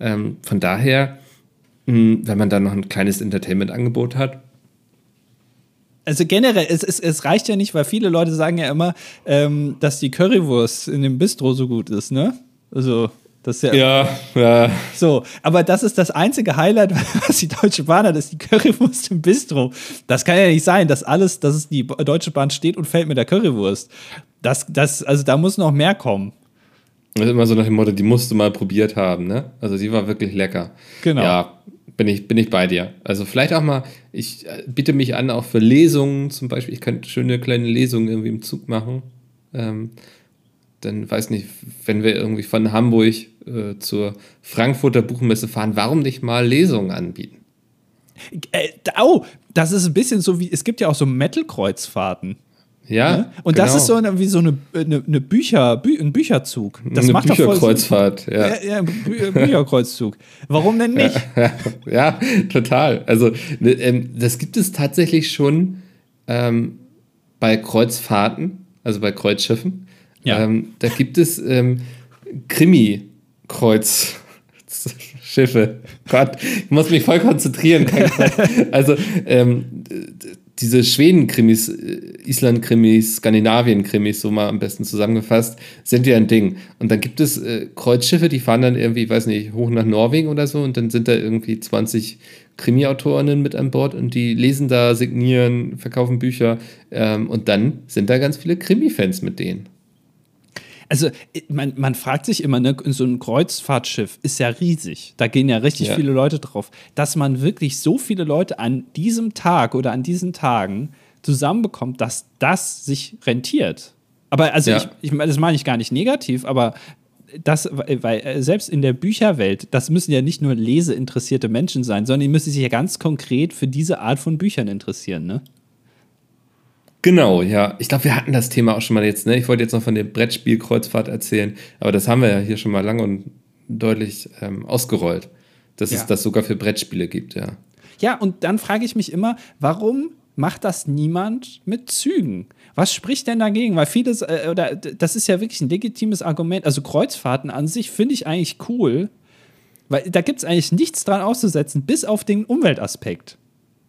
Ähm, von daher, wenn man da noch ein kleines Entertainment-Angebot hat, also generell, es, es, es reicht ja nicht, weil viele Leute sagen ja immer, ähm, dass die Currywurst in dem Bistro so gut ist, ne? Also das ist ja, ja, ja. So, aber das ist das einzige Highlight, was die Deutsche Bahn hat, ist die Currywurst im Bistro. Das kann ja nicht sein, dass alles, dass es die Deutsche Bahn steht und fällt mit der Currywurst. Das, das, also da muss noch mehr kommen. Das ist immer so nach dem Motto, die musst du mal probiert haben, ne? Also die war wirklich lecker. Genau. Ja, bin ich, bin ich bei dir. Also vielleicht auch mal, ich äh, bitte mich an, auch für Lesungen zum Beispiel. Ich könnte schöne kleine Lesungen irgendwie im Zug machen. Ähm, dann weiß nicht, wenn wir irgendwie von Hamburg äh, zur Frankfurter Buchmesse fahren, warum nicht mal Lesungen anbieten? Äh, oh, das ist ein bisschen so wie, es gibt ja auch so Metal-Kreuzfahrten. Ja. Ne? Und genau. das ist so eine, wie so eine, eine, eine Bücher, Bü ein Bücherzug. Das eine macht Bücherkreuzfahrt, ja. ja, ja Bü Bücherkreuzzug. Warum denn nicht? Ja, ja total. Also, ne, ähm, das gibt es tatsächlich schon ähm, bei Kreuzfahrten, also bei Kreuzschiffen. Ja. Ähm, da gibt es ähm, Krimi-Kreuzschiffe. Gott, ich muss mich voll konzentrieren. also, ähm, diese Schweden-Krimis, äh, Island-Krimis, Skandinavien-Krimis, so mal am besten zusammengefasst, sind ja ein Ding. Und dann gibt es äh, Kreuzschiffe, die fahren dann irgendwie, weiß nicht, hoch nach Norwegen oder so und dann sind da irgendwie 20 Krimi-Autorinnen mit an Bord und die lesen da, signieren, verkaufen Bücher ähm, und dann sind da ganz viele Krimi-Fans mit denen. Also man, man fragt sich immer, ne, so ein Kreuzfahrtschiff ist ja riesig. Da gehen ja richtig ja. viele Leute drauf. Dass man wirklich so viele Leute an diesem Tag oder an diesen Tagen zusammenbekommt, dass das sich rentiert. Aber also ja. ich, ich, das meine ich gar nicht negativ, aber das, weil äh, selbst in der Bücherwelt, das müssen ja nicht nur leseinteressierte Menschen sein, sondern die müssen sich ja ganz konkret für diese Art von Büchern interessieren, ne? Genau, ja. Ich glaube, wir hatten das Thema auch schon mal jetzt. Ne? Ich wollte jetzt noch von dem Brettspiel Kreuzfahrt erzählen, aber das haben wir ja hier schon mal lang und deutlich ähm, ausgerollt, dass ja. es das sogar für Brettspiele gibt, ja. Ja, und dann frage ich mich immer, warum macht das niemand mit Zügen? Was spricht denn dagegen? Weil vieles, äh, oder das ist ja wirklich ein legitimes Argument. Also Kreuzfahrten an sich finde ich eigentlich cool, weil da gibt es eigentlich nichts dran auszusetzen, bis auf den Umweltaspekt.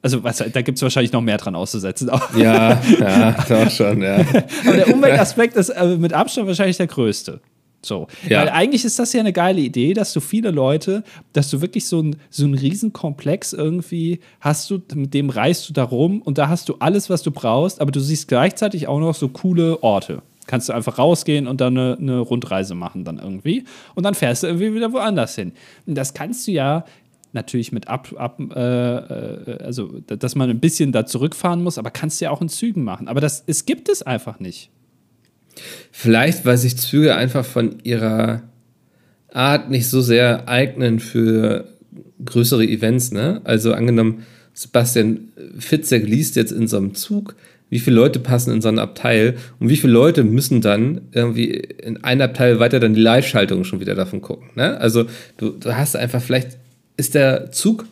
Also, was, da gibt es wahrscheinlich noch mehr dran auszusetzen. Ja, ja, doch schon, ja. Aber der Umweltaspekt ist äh, mit Abstand wahrscheinlich der größte. So. Ja. Weil eigentlich ist das ja eine geile Idee, dass du viele Leute, dass du wirklich so ein, so ein Riesenkomplex irgendwie hast du, mit dem reist du da rum und da hast du alles, was du brauchst, aber du siehst gleichzeitig auch noch so coole Orte. Kannst du einfach rausgehen und dann eine, eine Rundreise machen dann irgendwie. Und dann fährst du irgendwie wieder woanders hin. Und das kannst du ja natürlich mit ab, ab äh, äh, also dass man ein bisschen da zurückfahren muss, aber kannst du ja auch in Zügen machen. Aber das es gibt es einfach nicht. Vielleicht, weil sich Züge einfach von ihrer Art nicht so sehr eignen für größere Events, ne? Also angenommen, Sebastian Fitzek liest jetzt in so einem Zug, wie viele Leute passen in so ein Abteil und wie viele Leute müssen dann irgendwie in ein Abteil weiter dann die Live-Schaltung schon wieder davon gucken. Ne? Also du, du hast einfach vielleicht ist der Zug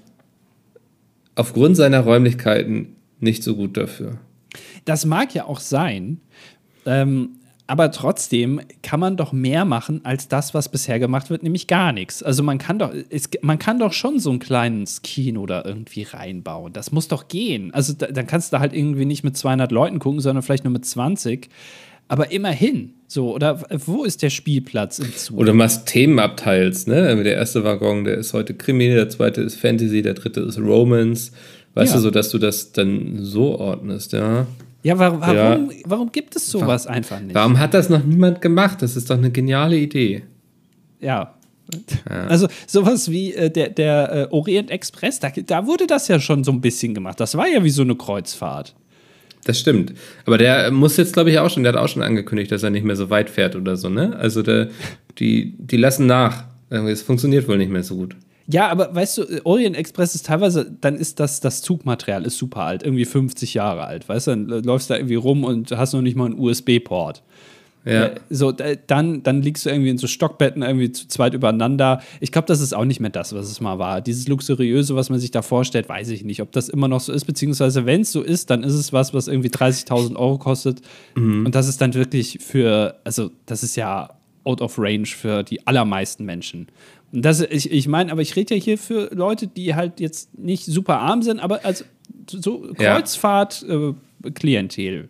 aufgrund seiner Räumlichkeiten nicht so gut dafür. Das mag ja auch sein, ähm, aber trotzdem kann man doch mehr machen als das, was bisher gemacht wird, nämlich gar nichts. Also man kann doch, es, man kann doch schon so ein kleines Kino da irgendwie reinbauen. Das muss doch gehen. Also da, dann kannst du halt irgendwie nicht mit 200 Leuten gucken, sondern vielleicht nur mit 20. Aber immerhin, so, oder wo ist der Spielplatz im Zug? Oder machst Themenabteils, ne? Der erste Waggon, der ist heute Krimi, der zweite ist Fantasy, der dritte ist Romance. Weißt Ja. du, so dass du das dann so ordnest, ja. Ja, wa warum, Ja. warum gibt es sowas einfach nicht? Warum hat das noch niemand gemacht? Das ist doch eine geniale Idee. Ja. Also sowas wie äh, der, der äh, Orient Express, da, da wurde das ja schon so ein bisschen gemacht. Das war ja wie so eine Kreuzfahrt. Das stimmt. Aber der muss jetzt, glaube ich, auch schon, der hat auch schon angekündigt, dass er nicht mehr so weit fährt oder so, ne? Also der, die, die lassen nach. Es funktioniert wohl nicht mehr so gut. Ja, aber weißt du, Orient Express ist teilweise, dann ist das, das Zugmaterial ist super alt, irgendwie 50 Jahre alt, weißt du, dann läufst da irgendwie rum und hast noch nicht mal einen USB-Port. Ja. Äh, So, da- dann, dann liegst du irgendwie in so Stockbetten irgendwie zu zweit übereinander. Ich glaube, das ist auch nicht mehr das, was es mal war. Dieses Luxuriöse, was man sich da vorstellt, weiß ich nicht, ob das immer noch so ist. Beziehungsweise, wenn es so ist, dann ist es was, was irgendwie 30.000 Euro kostet. Und das ist dann wirklich für, also, das ist ja out of range für die allermeisten Menschen. Und das, ich, ich meine, aber ich rede ja hier für Leute, die halt jetzt nicht super arm sind, aber als so Ja. Kreuzfahrt-Klientel,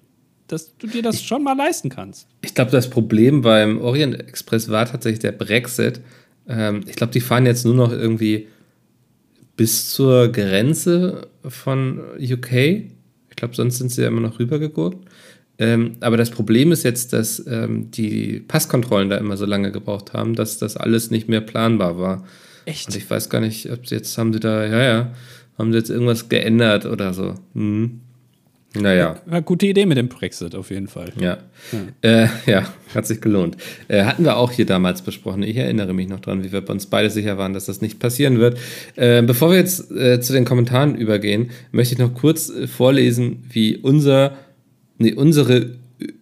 dass du dir das schon mal leisten kannst. Ich glaube, das Problem beim Orient Express war tatsächlich der Brexit. Ähm, ich glaube, die fahren jetzt nur noch irgendwie bis zur Grenze von UK. Ich glaube, sonst sind sie ja immer noch rübergegurkt. Ähm, aber das Problem ist jetzt, dass ähm, die Passkontrollen da immer so lange gebraucht haben, dass das alles nicht mehr planbar war. Echt? Und ich weiß gar nicht, ob sie jetzt haben sie da, ja, ja, haben sie jetzt irgendwas geändert oder so. Mhm. Naja. War gute Idee mit dem Brexit auf jeden Fall. Ja. Ja. Äh, ja, hat sich gelohnt. Äh, hatten wir auch hier damals besprochen. Ich erinnere mich noch dran, wie wir bei uns beide sicher waren, dass das nicht passieren wird. Äh, bevor wir jetzt äh, zu den Kommentaren übergehen, möchte ich noch kurz äh, vorlesen, wie unser, nee, unsere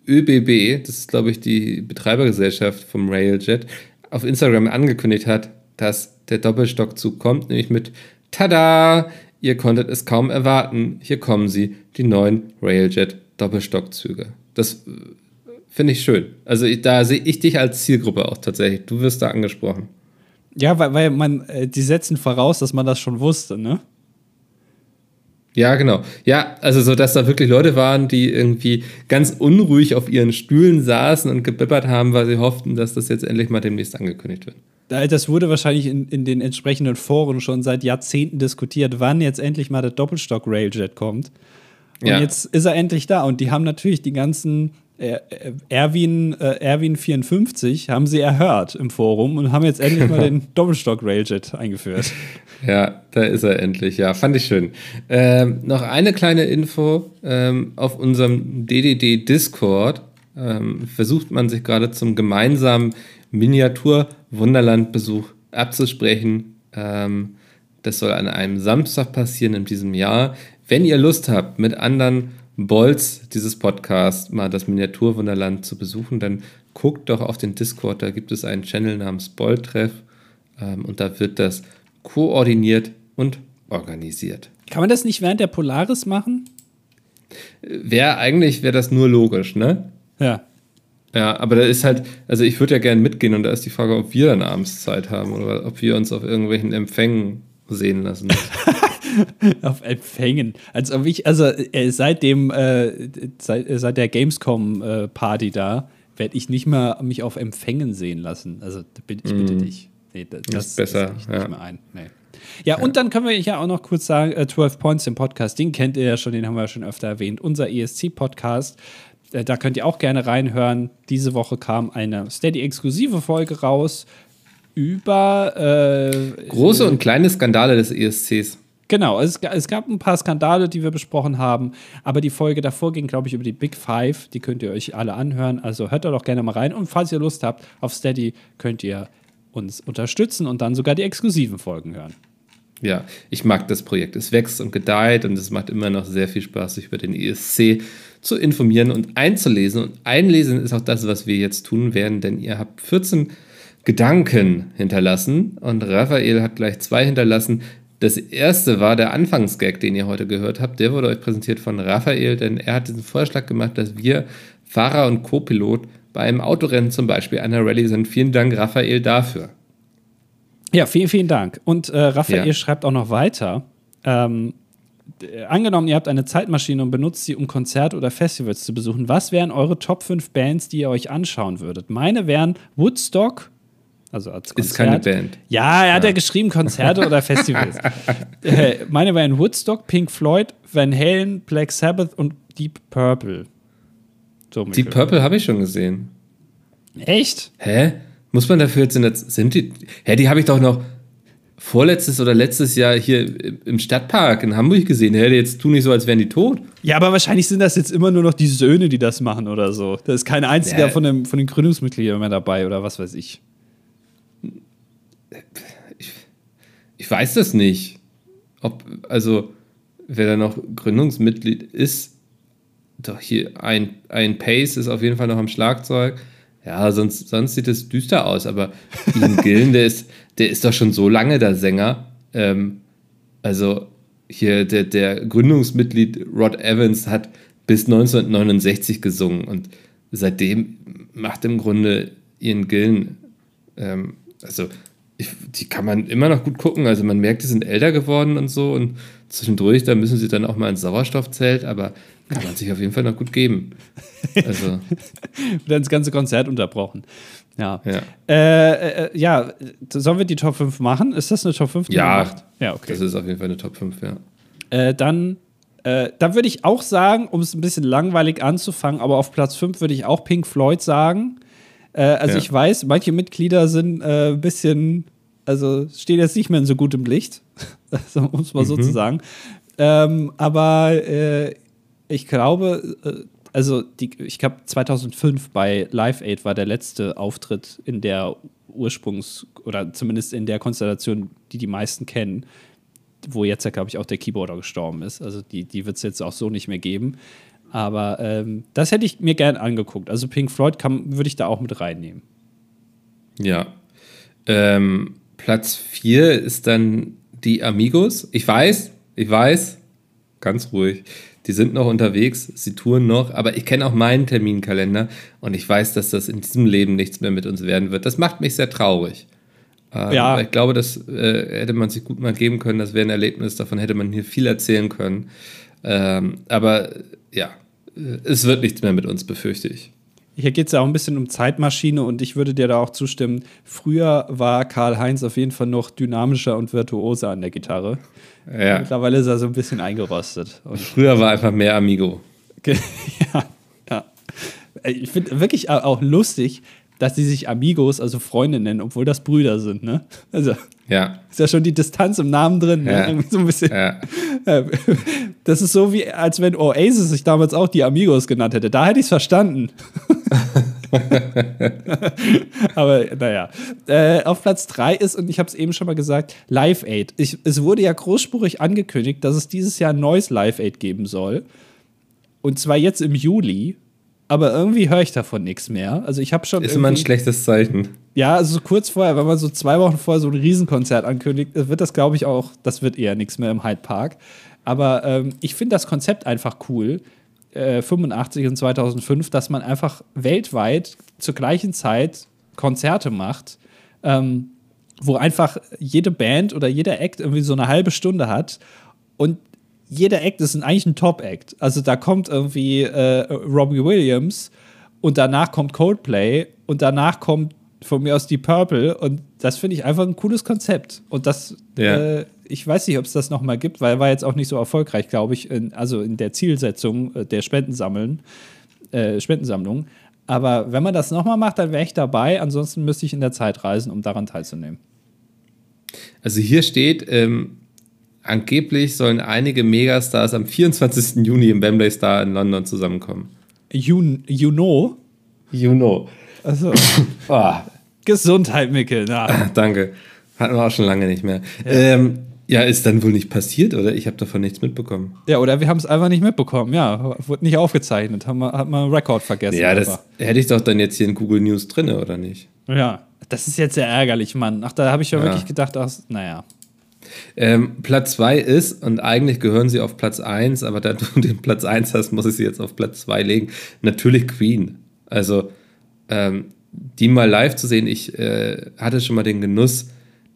ÖBB, das ist glaube ich die Betreibergesellschaft vom Railjet, auf Instagram angekündigt hat, dass der Doppelstockzug kommt, nämlich mit Tada! Ihr konntet es kaum erwarten. Hier kommen sie, die neuen Railjet Doppelstockzüge. Das äh, finde ich schön. Also da sehe ich dich als Zielgruppe auch tatsächlich. Du wirst da angesprochen. Ja, weil, weil man, äh, die setzen voraus, dass man das schon wusste, ne? Ja, genau. Ja, also so, dass da wirklich Leute waren, die irgendwie ganz unruhig auf ihren Stühlen saßen und gebibbert haben, weil sie hofften, dass das jetzt endlich mal demnächst angekündigt wird. Da- Das wurde wahrscheinlich in, in den entsprechenden Foren schon seit Jahrzehnten diskutiert, wann jetzt endlich mal der Doppelstock-Railjet kommt. Und Ja. jetzt ist er endlich da. Und die haben natürlich die ganzen äh, äh, Erwin, äh, Erwin 54 haben sie erhört im Forum und haben jetzt endlich mal den Doppelstock-Railjet eingeführt. Ja, da ist er endlich. Ja, fand ich schön. Ähm, noch eine kleine Info. Ähm, auf unserem DDD Discord ähm, versucht man sich gerade zum gemeinsamen Miniatur-Wunderland-Besuch abzusprechen. Ähm, das soll an einem Samstag passieren in diesem Jahr. Wenn ihr Lust habt, mit anderen Bolz dieses Podcast mal das Miniaturwunderland zu besuchen, dann guckt doch auf den Discord. Da gibt es einen Channel namens Bolltreff ähm, und da wird das koordiniert und organisiert. Kann man das nicht während der Polaris machen? Wäre eigentlich, wäre das nur logisch, ne? Ja. Ja, aber da ist halt, also ich würde ja gerne mitgehen und da ist die Frage, ob wir dann abends Zeit haben oder ob wir uns auf irgendwelchen Empfängen sehen lassen. Auf Empfängen. Als ob ich, also äh, seit dem, äh, seit, äh, seit der Gamescom-Party da, werde ich nicht mehr mich auf Empfängen sehen lassen. Also ich bitte dich. Nee, da- das, Ist besser, das ja. nicht mehr ein. Nee. Ja, und dann können wir ja auch noch kurz sagen, äh, 12 Points im Podcast, den kennt ihr ja schon, den haben wir ja schon öfter erwähnt. Unser ESC-Podcast, äh, da könnt ihr auch gerne reinhören. Diese Woche kam eine Steady-exklusive Folge raus über äh, Große und kleine Skandale des ESCs. Genau, es, es gab ein paar Skandale, die wir besprochen haben, aber die Folge davor ging, glaube ich, über die Big Five. Die könnt ihr euch alle anhören. Also hört da doch gerne mal rein. Und falls ihr Lust habt, auf Steady könnt ihr uns unterstützen und dann sogar die exklusiven Folgen hören. Ja, ich mag das Projekt. Es wächst und gedeiht und es macht immer noch sehr viel Spaß, sich über den ESC zu informieren und einzulesen. Und einlesen ist auch das, was wir jetzt tun werden, denn ihr habt 14 Gedanken hinterlassen und Raphael hat gleich zwei hinterlassen. Das erste war der Anfangsgag, den ihr heute gehört habt. Der wurde euch präsentiert von Raphael, denn er hat diesen Vorschlag gemacht, dass wir Fahrer und Co-Pilot bei einem Autorennen zum Beispiel einer Rallye sind. Vielen Dank, Raphael, dafür. Ja, vielen, vielen Dank. Und äh, Raphael Ja. schreibt auch noch weiter. Ähm, d- angenommen, ihr habt eine Zeitmaschine und benutzt sie, um Konzerte oder Festivals zu besuchen. Was wären eure Top 5 Bands, die ihr euch anschauen würdet? Meine wären Woodstock, Also als Ist keine Band. Ja, er hat ja, geschrieben Konzerte oder Festivals. äh, meine waren Woodstock, Pink Floyd, Van Halen, Black Sabbath und Deep Purple. So, Deep Purple habe ich schon gesehen. Echt? Hä? Muss man dafür jetzt in der. Sind die. Hä, die habe ich doch noch vorletztes oder letztes Jahr hier im Stadtpark in Hamburg gesehen. Hä, jetzt tu nicht so, als wären die tot. Ja, aber wahrscheinlich sind das jetzt immer nur noch die Söhne, die das machen oder so. Da ist kein einziger ja. von, dem, von den Gründungsmitgliedern mehr dabei oder was weiß ich. Ich, ich weiß das nicht. Ob, also, wer da noch Gründungsmitglied ist, doch hier ein, ein Pace ist auf jeden Fall noch am Schlagzeug. Ja, sonst, sonst sieht es düster aus, aber Ian Gillen, der ist, der ist doch schon so lange der Sänger. Ähm, also hier der, der Gründungsmitglied Rod Evans hat bis 1969 gesungen und seitdem macht im Grunde Ian Gillen, ähm, also ich, die kann man immer noch gut gucken. Also man merkt, die sind älter geworden und so und zwischendurch, da müssen sie dann auch mal ins Sauerstoffzelt, aber kann man sich auf jeden Fall noch gut geben. Also. dann das ganze Konzert unterbrochen. Ja. Ja. Äh, äh, ja, sollen wir die Top 5 machen? Ist das eine Top 5? ja, ja, okay. Das ist auf jeden Fall eine Top 5, ja. Äh, dann äh, dann würde ich auch sagen, um es ein bisschen langweilig anzufangen, aber auf Platz 5 würde ich auch Pink Floyd sagen. Äh, also ja. ich weiß, manche Mitglieder sind äh, ein bisschen, also stehen jetzt nicht mehr in so gutem Licht, also, um es mal mhm. so zu sagen. Ähm, aber äh, ich glaube, äh, also die, ich glaube 2005 bei Live Aid war der letzte Auftritt in der Ursprungs- oder zumindest in der Konstellation, die die meisten kennen, wo jetzt ja, glaube ich, auch der Keyboarder gestorben ist. Also die, die wird es jetzt auch so nicht mehr geben. Aber ähm, das hätte ich mir gern angeguckt. Also Pink Floyd würde ich da auch mit reinnehmen. Ja. Ähm, Platz 4 ist dann die Amigos. Ich weiß, ich weiß, ganz ruhig. Die sind noch unterwegs, sie touren noch, aber ich kenne auch meinen Terminkalender und ich weiß, dass das in diesem Leben nichts mehr mit uns werden wird. Das macht mich sehr traurig. Ähm, ja. Ich glaube, das äh, hätte man sich gut mal geben können. Das wäre ein Erlebnis, davon hätte man hier viel erzählen können. Ähm, aber ja, es wird nichts mehr mit uns, befürchte ich. Hier geht es ja auch ein bisschen um Zeitmaschine und ich würde dir da auch zustimmen. Früher war Karl-Heinz auf jeden Fall noch dynamischer und virtuoser an der Gitarre. Ja. Mittlerweile ist er so ein bisschen eingerostet. Und Früher war einfach mehr Amigo. ja, ja. Ich finde wirklich auch lustig, dass sie sich Amigos, also Freunde nennen, obwohl das Brüder sind, ne? Also, ja. Ist ja schon die Distanz im Namen drin, ne? ja. so ein bisschen. Ja. Das ist so wie, als wenn Oasis sich damals auch die Amigos genannt hätte. Da hätte ich es verstanden. Aber naja. Äh, auf Platz 3 ist, und ich habe es eben schon mal gesagt, Live Aid. Ich, es wurde ja großspurig angekündigt, dass es dieses Jahr ein neues Live Aid geben soll. Und zwar jetzt im Juli aber irgendwie höre ich davon nichts mehr. Also ich habe schon. Ist immer ein schlechtes Zeichen. Ja, also so kurz vorher, wenn man so zwei Wochen vorher so ein Riesenkonzert ankündigt, wird das, glaube ich, auch, das wird eher nichts mehr im Hyde Park. Aber ähm, ich finde das Konzept einfach cool, äh, 85 und 2005, dass man einfach weltweit zur gleichen Zeit Konzerte macht, ähm, wo einfach jede Band oder jeder Act irgendwie so eine halbe Stunde hat und jeder Act ist eigentlich ein Top-Act. Also da kommt irgendwie äh, Robbie Williams und danach kommt Coldplay und danach kommt von mir aus die Purple und das finde ich einfach ein cooles Konzept. Und das, ja. äh, ich weiß nicht, ob es das nochmal gibt, weil er war jetzt auch nicht so erfolgreich, glaube ich, in, also in der Zielsetzung äh, der Spendensammeln, äh, Spendensammlung. Aber wenn man das nochmal macht, dann wäre ich dabei. Ansonsten müsste ich in der Zeit reisen, um daran teilzunehmen. Also hier steht, ähm, angeblich sollen einige Megastars am 24. Juni im Wembley Star in London zusammenkommen. You, you know? You know. Also, oh. Gesundheit, Mikkel. Na. Danke. Hatten wir auch schon lange nicht mehr. Ja, ähm, ja ist dann wohl nicht passiert, oder? Ich habe davon nichts mitbekommen. Ja, oder wir haben es einfach nicht mitbekommen. Ja, wurde nicht aufgezeichnet. Haben wir, hat man einen Rekord vergessen. Ja, das einfach. hätte ich doch dann jetzt hier in Google News drin, oder nicht? Ja, das ist jetzt sehr ärgerlich, Mann. Ach, da habe ich ja, ja, wirklich gedacht, ach, naja. Ähm, Platz 2 ist, und eigentlich gehören sie auf Platz 1, aber da du den Platz 1 hast, muss ich sie jetzt auf Platz 2 legen. Natürlich Queen. Also, ähm, die mal live zu sehen, ich äh, hatte schon mal den Genuss,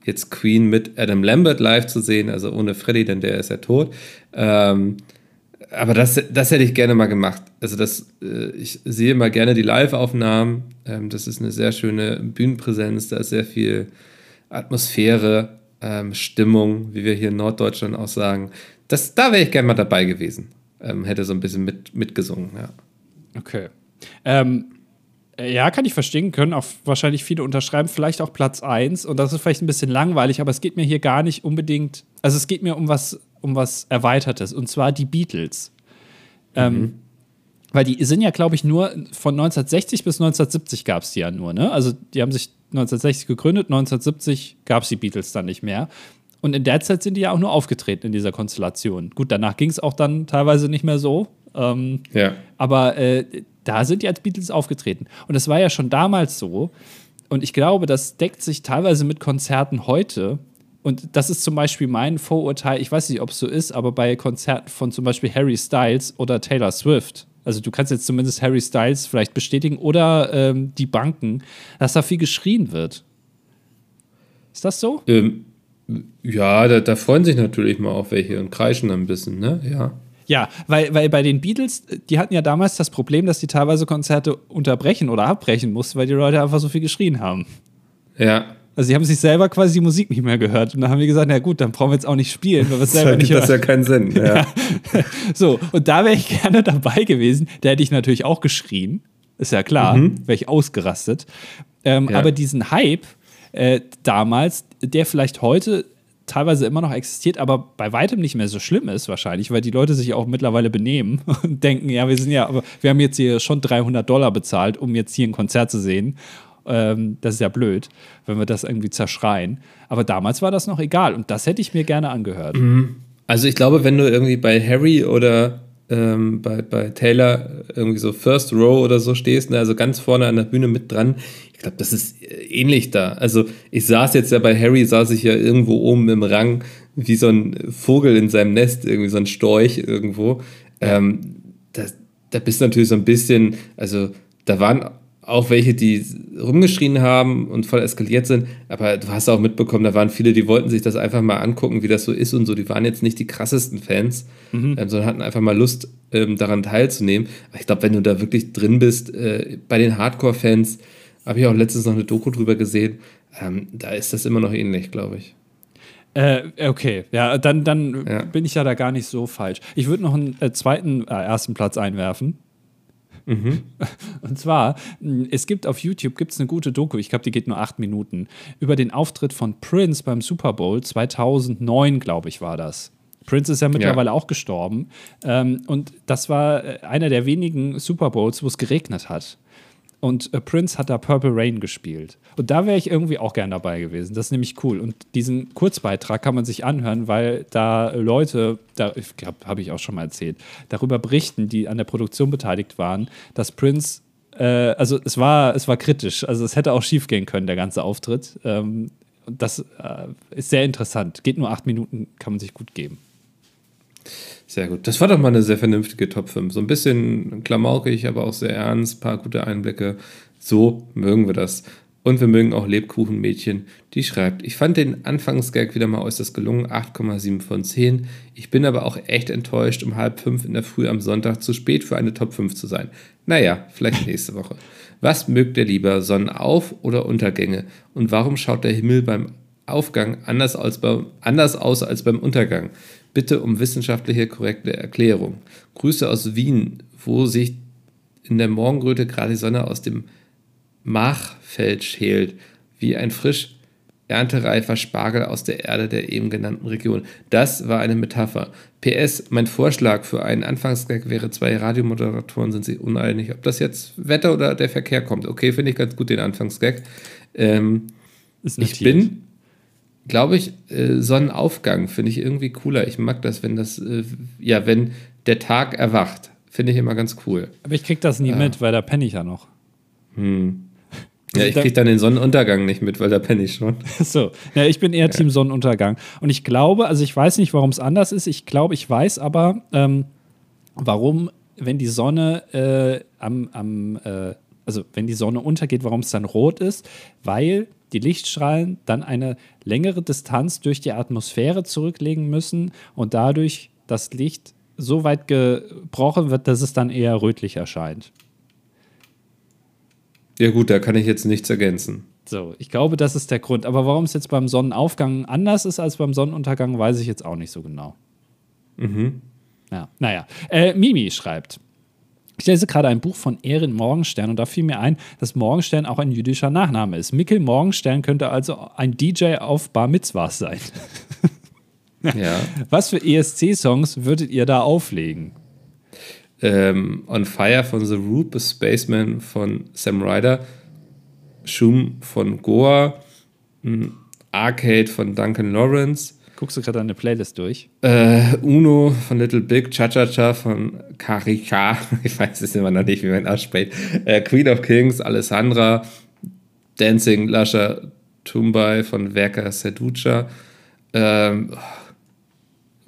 jetzt Queen mit Adam Lambert live zu sehen, also ohne Freddy, denn der ist ja tot. Ähm, aber das, das hätte ich gerne mal gemacht. Also das, äh, ich sehe mal gerne die Live-Aufnahmen. Ähm, das ist eine sehr schöne Bühnenpräsenz, da ist sehr viel Atmosphäre, ähm, Stimmung, wie wir hier in Norddeutschland auch sagen. Das, da wäre ich gerne mal dabei gewesen. Ähm, hätte so ein bisschen mit, mitgesungen, ja. Okay. Ähm, ja, kann ich verstehen, können auch wahrscheinlich viele unterschreiben, vielleicht auch Platz 1 und das ist vielleicht ein bisschen langweilig, aber es geht mir hier gar nicht unbedingt, also es geht mir um was, um was Erweitertes und zwar die Beatles. Ähm, mhm. Ähm, weil die sind ja, glaube ich, nur von 1960 bis 1970 gab es die ja nur, ne? Also die haben sich 1960 gegründet, 1970 gab es die Beatles dann nicht mehr. Und in der Zeit sind die ja auch nur aufgetreten in dieser Konstellation. Gut, danach ging es auch dann teilweise nicht mehr so. Ähm, ja. Aber äh, da sind die als Beatles aufgetreten. Und das war ja schon damals so. Und ich glaube, das deckt sich teilweise mit Konzerten heute. Und das ist zum Beispiel mein Vorurteil. Ich weiß nicht, ob es so ist, aber bei Konzerten von zum Beispiel Harry Styles oder Taylor Swift. Also du kannst jetzt zumindest Harry Styles vielleicht bestätigen oder ähm, die Banken, dass da viel geschrien wird. Ist das so? Ähm, ja, da, da, freuen sich natürlich mal auch welche und kreischen ein bisschen, ne? Ja. Ja, weil, weil bei den Beatles, die hatten ja damals das Problem, dass die teilweise Konzerte unterbrechen oder abbrechen mussten, weil die Leute einfach so viel geschrien haben. Ja. Also sie haben sich selber quasi die Musik nicht mehr gehört. Und dann haben wir gesagt, na gut, dann brauchen wir jetzt auch nicht spielen, weil wir es selber das nicht. Das ja keinen Sinn. Ja. ja. So, und da wäre ich gerne dabei gewesen. Da hätte ich natürlich auch geschrien. Ist ja klar, mhm. wäre ich ausgerastet. Ähm, ja. Aber diesen Hype äh, damals, der vielleicht heute teilweise immer noch existiert, aber bei weitem nicht mehr so schlimm ist wahrscheinlich, weil die Leute sich auch mittlerweile benehmen und denken, ja, wir sind ja, aber wir haben jetzt hier schon 300 Dollar bezahlt, um jetzt hier ein Konzert zu sehen. Ähm, das ist ja blöd, wenn wir das irgendwie zerschreien. Aber damals war das noch egal und das hätte ich mir gerne angehört. Mhm. Also ich glaube, wenn du irgendwie bei Harry oder ähm, bei, bei Taylor irgendwie so First Row oder so stehst, ne, also ganz vorne an der Bühne mit dran, ich glaube, das ist äh, ähnlich da. Also ich saß jetzt ja bei Harry, saß ich ja irgendwo oben im Rang, wie so ein Vogel in seinem Nest, irgendwie so ein Storch irgendwo. Ähm, da, da bist du natürlich so ein bisschen, also da waren auch welche, die rumgeschrien haben und voll eskaliert sind, aber du hast auch mitbekommen, da waren viele, die wollten sich das einfach mal angucken, wie das so ist und so. Die waren jetzt nicht die krassesten Fans, mhm. ähm, sondern hatten einfach mal Lust, ähm, daran teilzunehmen. Aber ich glaube, wenn du da wirklich drin bist, äh, bei den Hardcore-Fans, habe ich auch letztens noch eine Doku drüber gesehen. Ähm, da ist das immer noch ähnlich, glaube ich. Äh, okay, ja, dann, dann ja. bin ich ja da gar nicht so falsch. Ich würde noch einen äh, zweiten, äh, ersten Platz einwerfen. Mhm. Und zwar, es gibt auf YouTube gibt's eine gute Doku, ich glaube, die geht nur acht Minuten, über den Auftritt von Prince beim Super Bowl 2009, glaube ich, war das. Prince ist ja mittlerweile ja. auch gestorben. Ähm, und das war äh, einer der wenigen Super Bowls, wo es geregnet hat. Und äh, Prince hat da Purple Rain gespielt. Und da wäre ich irgendwie auch gern dabei gewesen. Das ist nämlich cool. Und diesen Kurzbeitrag kann man sich anhören, weil da Leute, da, ich glaube, habe ich auch schon mal erzählt, darüber berichten, die an der Produktion beteiligt waren, dass Prince, äh, also es war, es war kritisch. Also es hätte auch schief gehen können, der ganze Auftritt. Ähm, das äh, ist sehr interessant. Geht nur acht Minuten, kann man sich gut geben. Sehr gut. Das war doch mal eine sehr vernünftige Top 5. So ein bisschen klamaukig, aber auch sehr ernst, paar gute Einblicke. So mögen wir das. Und wir mögen auch Lebkuchenmädchen, die schreibt, ich fand den Anfangsgag wieder mal äußerst gelungen, 8,7 von 10. Ich bin aber auch echt enttäuscht, um halb fünf in der Früh am Sonntag zu spät für eine Top 5 zu sein. Naja, vielleicht nächste Woche. Was mögt ihr lieber, Sonnenauf- oder Untergänge? Und warum schaut der Himmel beim Aufgang anders, als beim, anders aus als beim Untergang? Bitte um wissenschaftliche korrekte Erklärung. Grüße aus Wien, wo sich in der Morgenröte gerade die Sonne aus dem Machfeld schält, wie ein frisch erntereifer Spargel aus der Erde der eben genannten Region. Das war eine Metapher. PS, mein Vorschlag für einen Anfangsgag wäre, zwei Radiomoderatoren sind sich uneinig, ob das jetzt Wetter oder der Verkehr kommt. Okay, finde ich ganz gut den Anfangsgag. Ähm, ich bin glaube ich, äh, Sonnenaufgang finde ich irgendwie cooler. Ich mag das, wenn das, äh, ja, wenn der Tag erwacht. Finde ich immer ganz cool. Aber ich krieg das nie ja. mit, weil da penne ich ja noch. Hm. Ja, ich krieg dann den Sonnenuntergang nicht mit, weil da penne ich schon. so, ja, ich bin eher ja. Team Sonnenuntergang. Und ich glaube, also ich weiß nicht, warum es anders ist. Ich glaube, ich weiß aber, ähm, warum, wenn die Sonne äh, am, am äh, also wenn die Sonne untergeht, warum es dann rot ist, weil die Lichtstrahlen dann eine längere Distanz durch die Atmosphäre zurücklegen müssen und dadurch das Licht so weit gebrochen wird, dass es dann eher rötlich erscheint. Ja, gut, da kann ich jetzt nichts ergänzen. So, ich glaube, das ist der Grund. Aber warum es jetzt beim Sonnenaufgang anders ist als beim Sonnenuntergang, weiß ich jetzt auch nicht so genau. Mhm. Ja, naja. Äh, Mimi schreibt. Ich lese gerade ein Buch von Erin Morgenstern und da fiel mir ein, dass Morgenstern auch ein jüdischer Nachname ist. Mikkel Morgenstern könnte also ein DJ auf Bar Mitzvahs sein. Ja. Was für ESC-Songs würdet ihr da auflegen? Ähm, On Fire von The Roop, Spaceman von Sam Ryder, Shum von Goa, m, Arcade von Duncan Lawrence, Guckst du gerade deine Playlist durch? äh, Uno von Little Big, Cha Cha Cha von Karika, ich weiß es immer noch nicht, wie man ausspricht, äh, Queen of Kings, Alessandra, Dancing Lasha Tumbai von Verka Seducha, ähm,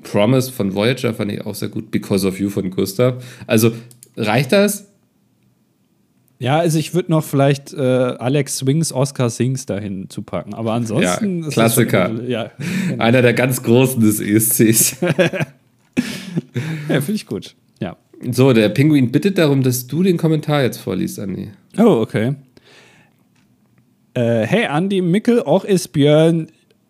Promise von Voyager fand ich auch sehr gut, Because of You von Gustav. Also reicht das? Ja, also ich würde noch vielleicht äh, Alex Swings, Oscar Sings dahin zu packen. Aber ansonsten Ja, ist Klassiker. Das schon, ja, Einer der ganz Großen des ESCs. ja finde ich gut. Ja. So, der Pinguin bittet darum, dass du den Kommentar jetzt vorliest, Andi. Oh, okay. Äh, hey Andi, Mikkel, auch ist Björn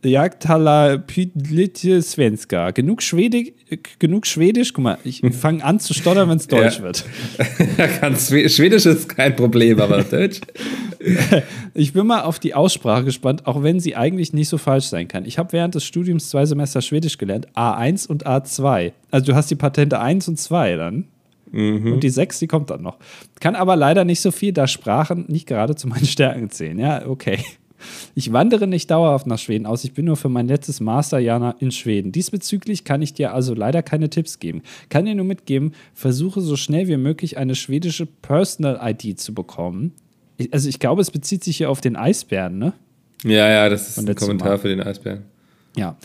Jagdhala Pydlitje Svenska. Genug Schwedisch, genug Schwedisch, guck mal, ich fange an zu stottern, wenn es Deutsch Ja. wird. Schwedisch ist kein Problem, aber Deutsch. Ich bin mal auf die Aussprache gespannt, auch wenn sie eigentlich nicht so falsch sein kann. Ich habe während des Studiums zwei Semester Schwedisch gelernt, A1 und A2. Also du hast die Patente 1 und 2 dann. Und die 6, die kommt dann noch. Kann aber leider nicht so viel, da Sprachen nicht gerade zu meinen Stärken zählen. Ja, okay. Ich wandere nicht dauerhaft nach Schweden aus. Ich bin nur für mein letztes Masterjahr in Schweden. Diesbezüglich kann ich dir also leider keine Tipps geben. Kann dir nur mitgeben, versuche so schnell wie möglich eine schwedische Personal-ID zu bekommen. Also ich glaube, es bezieht sich hier auf den Eisbären, ne? Ja, ja, das ist ein Kommentar Mal. für den Eisbären. Ja.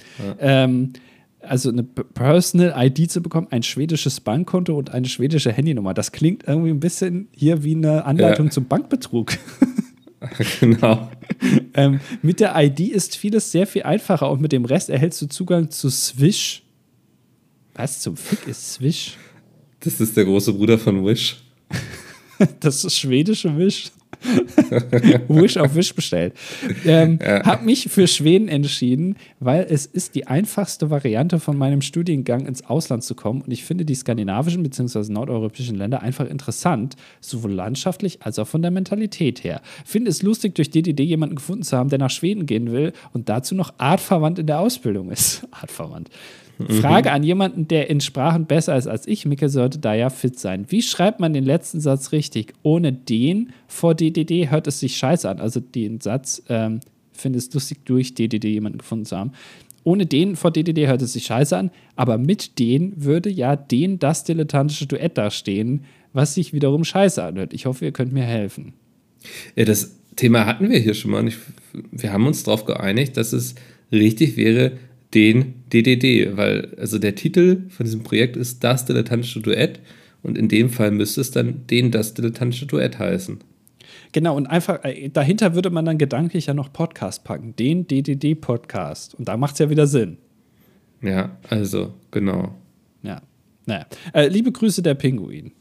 Ähm, also eine P- Personal-ID zu bekommen, ein schwedisches Bankkonto und eine schwedische Handynummer. Das klingt irgendwie ein bisschen hier wie eine Anleitung Ja. zum Bankbetrug. genau. ähm, mit der ID ist vieles sehr viel einfacher und mit dem Rest erhältst du Zugang zu Swish. Was zum Fick ist Swish? Das ist der große Bruder von Wish. Das ist schwedische Wish. Wish auf Wish bestellt. Ähm, Hab mich für Schweden entschieden, weil es ist die einfachste Variante von meinem Studiengang ins Ausland zu kommen. Und ich finde die skandinavischen bzw. nordeuropäischen Länder einfach interessant, sowohl landschaftlich als auch von der Mentalität her. Finde es lustig, durch DDD jemanden gefunden zu haben, der nach Schweden gehen will und dazu noch artverwandt in der Ausbildung ist. Artverwandt. Frage an jemanden, der in Sprachen besser ist als ich. Mikkel sollte da ja fit sein. Wie schreibt man den letzten Satz richtig? Ohne den vor DDD hört es sich scheiße an. Also den Satz, ähm, finde es lustig, durch DDD jemanden gefunden zu haben. Ohne den vor DDD hört es sich scheiße an, aber mit den würde ja den das dilettantische Duett da stehen, was sich wiederum scheiße anhört. Ich hoffe, ihr könnt mir helfen. Ja, das Thema hatten wir hier schon mal. Ich, wir haben uns darauf geeinigt, dass es richtig wäre, den DDD, weil also der Titel von diesem Projekt ist das dilettantische Duett und in dem Fall müsste es dann den das dilettantische Duett heißen. Genau, und einfach äh, dahinter würde man dann gedanklich ja noch Podcast packen. Den DDD-Podcast. Und da macht es ja wieder Sinn. Ja, also genau. Ja. Naja. Äh, liebe Grüße, der Pinguin.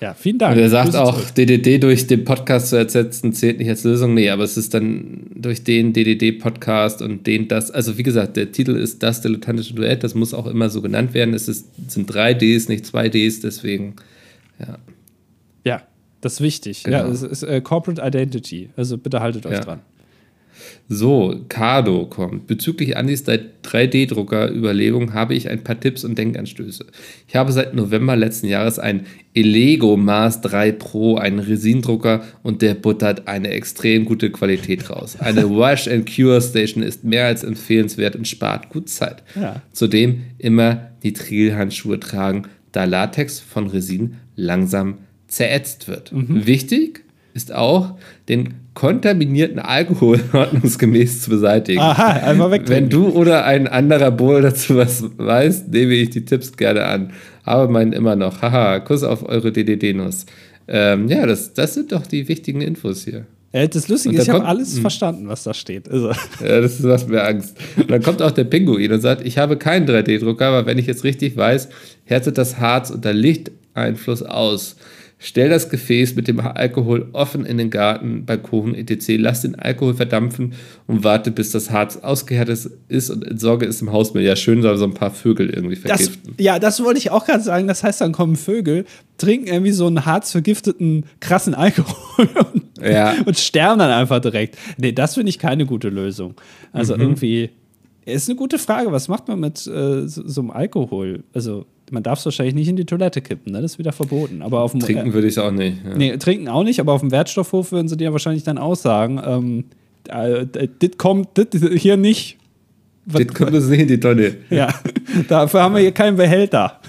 Ja, vielen Dank. Und er sagt auch, zurück. DDD durch den Podcast zu ersetzen, zählt nicht als Lösung. Nee, aber es ist dann durch den DDD-Podcast und den das. Also, wie gesagt, der Titel ist das dilettantische Duett. Das muss auch immer so genannt werden. Es ist, sind drei Ds, nicht zwei Ds. Deswegen, ja. Ja, das ist wichtig. Genau. Ja, es ist äh, Corporate Identity. Also bitte haltet euch Ja. dran. So, Cardo kommt. Bezüglich Andys 3D-Drucker-Überlegung habe ich ein paar Tipps und Denkanstöße. Ich habe seit November letzten Jahres ein Elego Mars 3 Pro, einen Resindrucker und der buttert eine extrem gute Qualität raus. Eine Wash and Cure Station ist mehr als empfehlenswert und spart gut Zeit. Ja. Zudem immer Nitrilhandschuhe tragen, da Latex von Resin langsam zerätzt wird. Wichtig ist auch, den kontaminierten Alkohol ordnungsgemäß zu beseitigen. Aha, einfach weg. Wenn du oder ein anderer Bowl dazu was weißt, nehme ich die Tipps gerne an. Aber meinen immer noch. Haha, Kuss auf eure DDD-Nuss. Ähm, ja, das, das sind doch die wichtigen Infos hier. Äh, das Lustige ist, ich habe alles hm. verstanden, was da steht. Also, Ja, das macht mir Angst. Und dann kommt auch der Pinguin und sagt, ich habe keinen 3D-Drucker, aber wenn ich jetzt richtig weiß, härtet das Harz unter Lichteinfluss aus. Stell das Gefäß mit dem Alkohol offen in den Garten, Balkon, etc. Lass den Alkohol verdampfen und warte, bis das Harz ausgehärtet ist und entsorge es im Hausmüll. Ja, schön soll so ein paar Vögel irgendwie das, vergiften. ja, das wollte ich auch gerade sagen. Das heißt, dann kommen Vögel, trinken irgendwie so einen harzvergifteten, krassen Alkohol und, Ja. und sterben dann einfach direkt. Nee, das finde ich keine gute Lösung. Also Mhm. irgendwie, ist eine gute Frage. Was macht man mit äh, so, so einem Alkohol? Also, man darf es wahrscheinlich nicht in die Toilette kippen, ne? Das ist wieder verboten. Aber auf dem Trinken würde ich es auch nicht. Ja. Nee, trinken auch nicht, aber auf dem Wertstoffhof würden sie dir wahrscheinlich dann aussagen, ähm, äh, äh, das kommt das hier nicht. Das kommt uns nicht in die Tonne. ja, dafür haben wir hier keinen Behälter.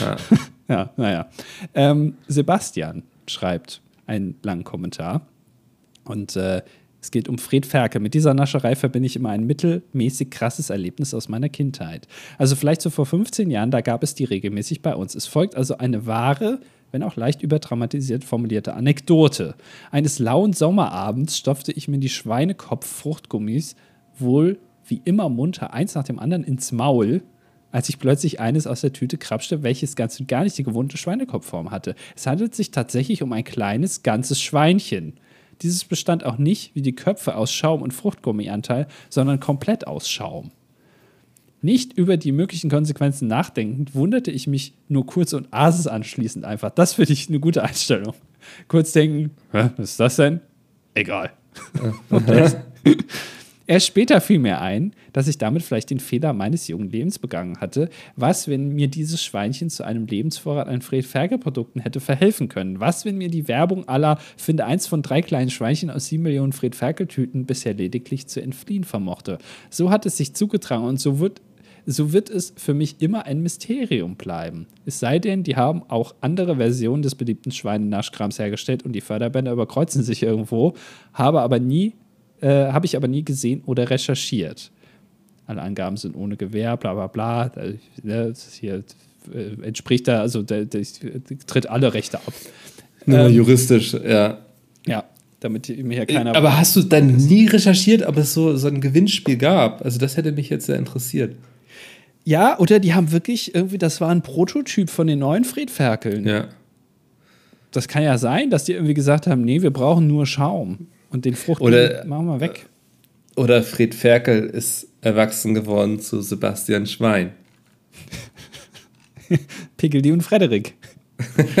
Ja. Ja, naja. Ähm, Sebastian schreibt einen langen Kommentar. Und äh, es geht um Fred Ferke. Mit dieser Nascherei verbinde ich immer ein mittelmäßig krasses Erlebnis aus meiner Kindheit. Also vielleicht so vor 15 Jahren, da gab es die regelmäßig bei uns. Es folgt also eine wahre, wenn auch leicht überdramatisiert formulierte Anekdote. Eines lauen Sommerabends stopfte ich mir die Schweinekopf-Fruchtgummis wohl wie immer munter eins nach dem anderen ins Maul, als ich plötzlich eines aus der Tüte krapschte, welches ganz und gar nicht die gewohnte Schweinekopfform hatte. Es handelt sich tatsächlich um ein kleines, ganzes Schweinchen. Dieses bestand auch nicht wie die Köpfe aus Schaum und Fruchtgummianteil, sondern komplett aus Schaum. Nicht über die möglichen Konsequenzen nachdenkend, wunderte ich mich nur kurz und aß es anschließend einfach. Das finde ich eine gute Einstellung. Kurz denken, was ist das denn? Egal. Erst später fiel mir ein, dass ich damit vielleicht den Fehler meines jungen Lebens begangen hatte. Was, wenn mir dieses Schweinchen zu einem Lebensvorrat an Fred Ferge-Produkten hätte verhelfen können? Was, wenn mir die Werbung aller finde eins von drei kleinen Schweinchen aus sieben Millionen Fred Ferkel-Tüten bisher lediglich zu entfliehen vermochte? So hat es sich zugetragen und so wird so wird es für mich immer ein Mysterium bleiben. Es sei denn, die haben auch andere Versionen des beliebten Schweinenaschkrams hergestellt und die Förderbänder überkreuzen sich irgendwo, habe aber nie, äh, habe ich aber nie gesehen oder recherchiert. Alle Angaben sind ohne Gewähr, bla bla bla. Da, ne, hier äh, entspricht da, also der, der, tritt alle Rechte ab. Nur Ähm, juristisch, ja. Ja, damit mir hier keiner. Aber hast du dann nie recherchiert, ob es so, so ein Gewinnspiel gab? Also das hätte mich jetzt sehr interessiert. ja, oder die haben wirklich irgendwie, das war ein Prototyp von den neuen Friedferkeln. Ja. Das kann ja sein, dass die irgendwie gesagt haben, nee, wir brauchen nur Schaum. Und den Frucht Oder- machen wir weg. Oder Fred Ferkel ist erwachsen geworden zu Sebastian Schwein. Pickeldi und Frederik.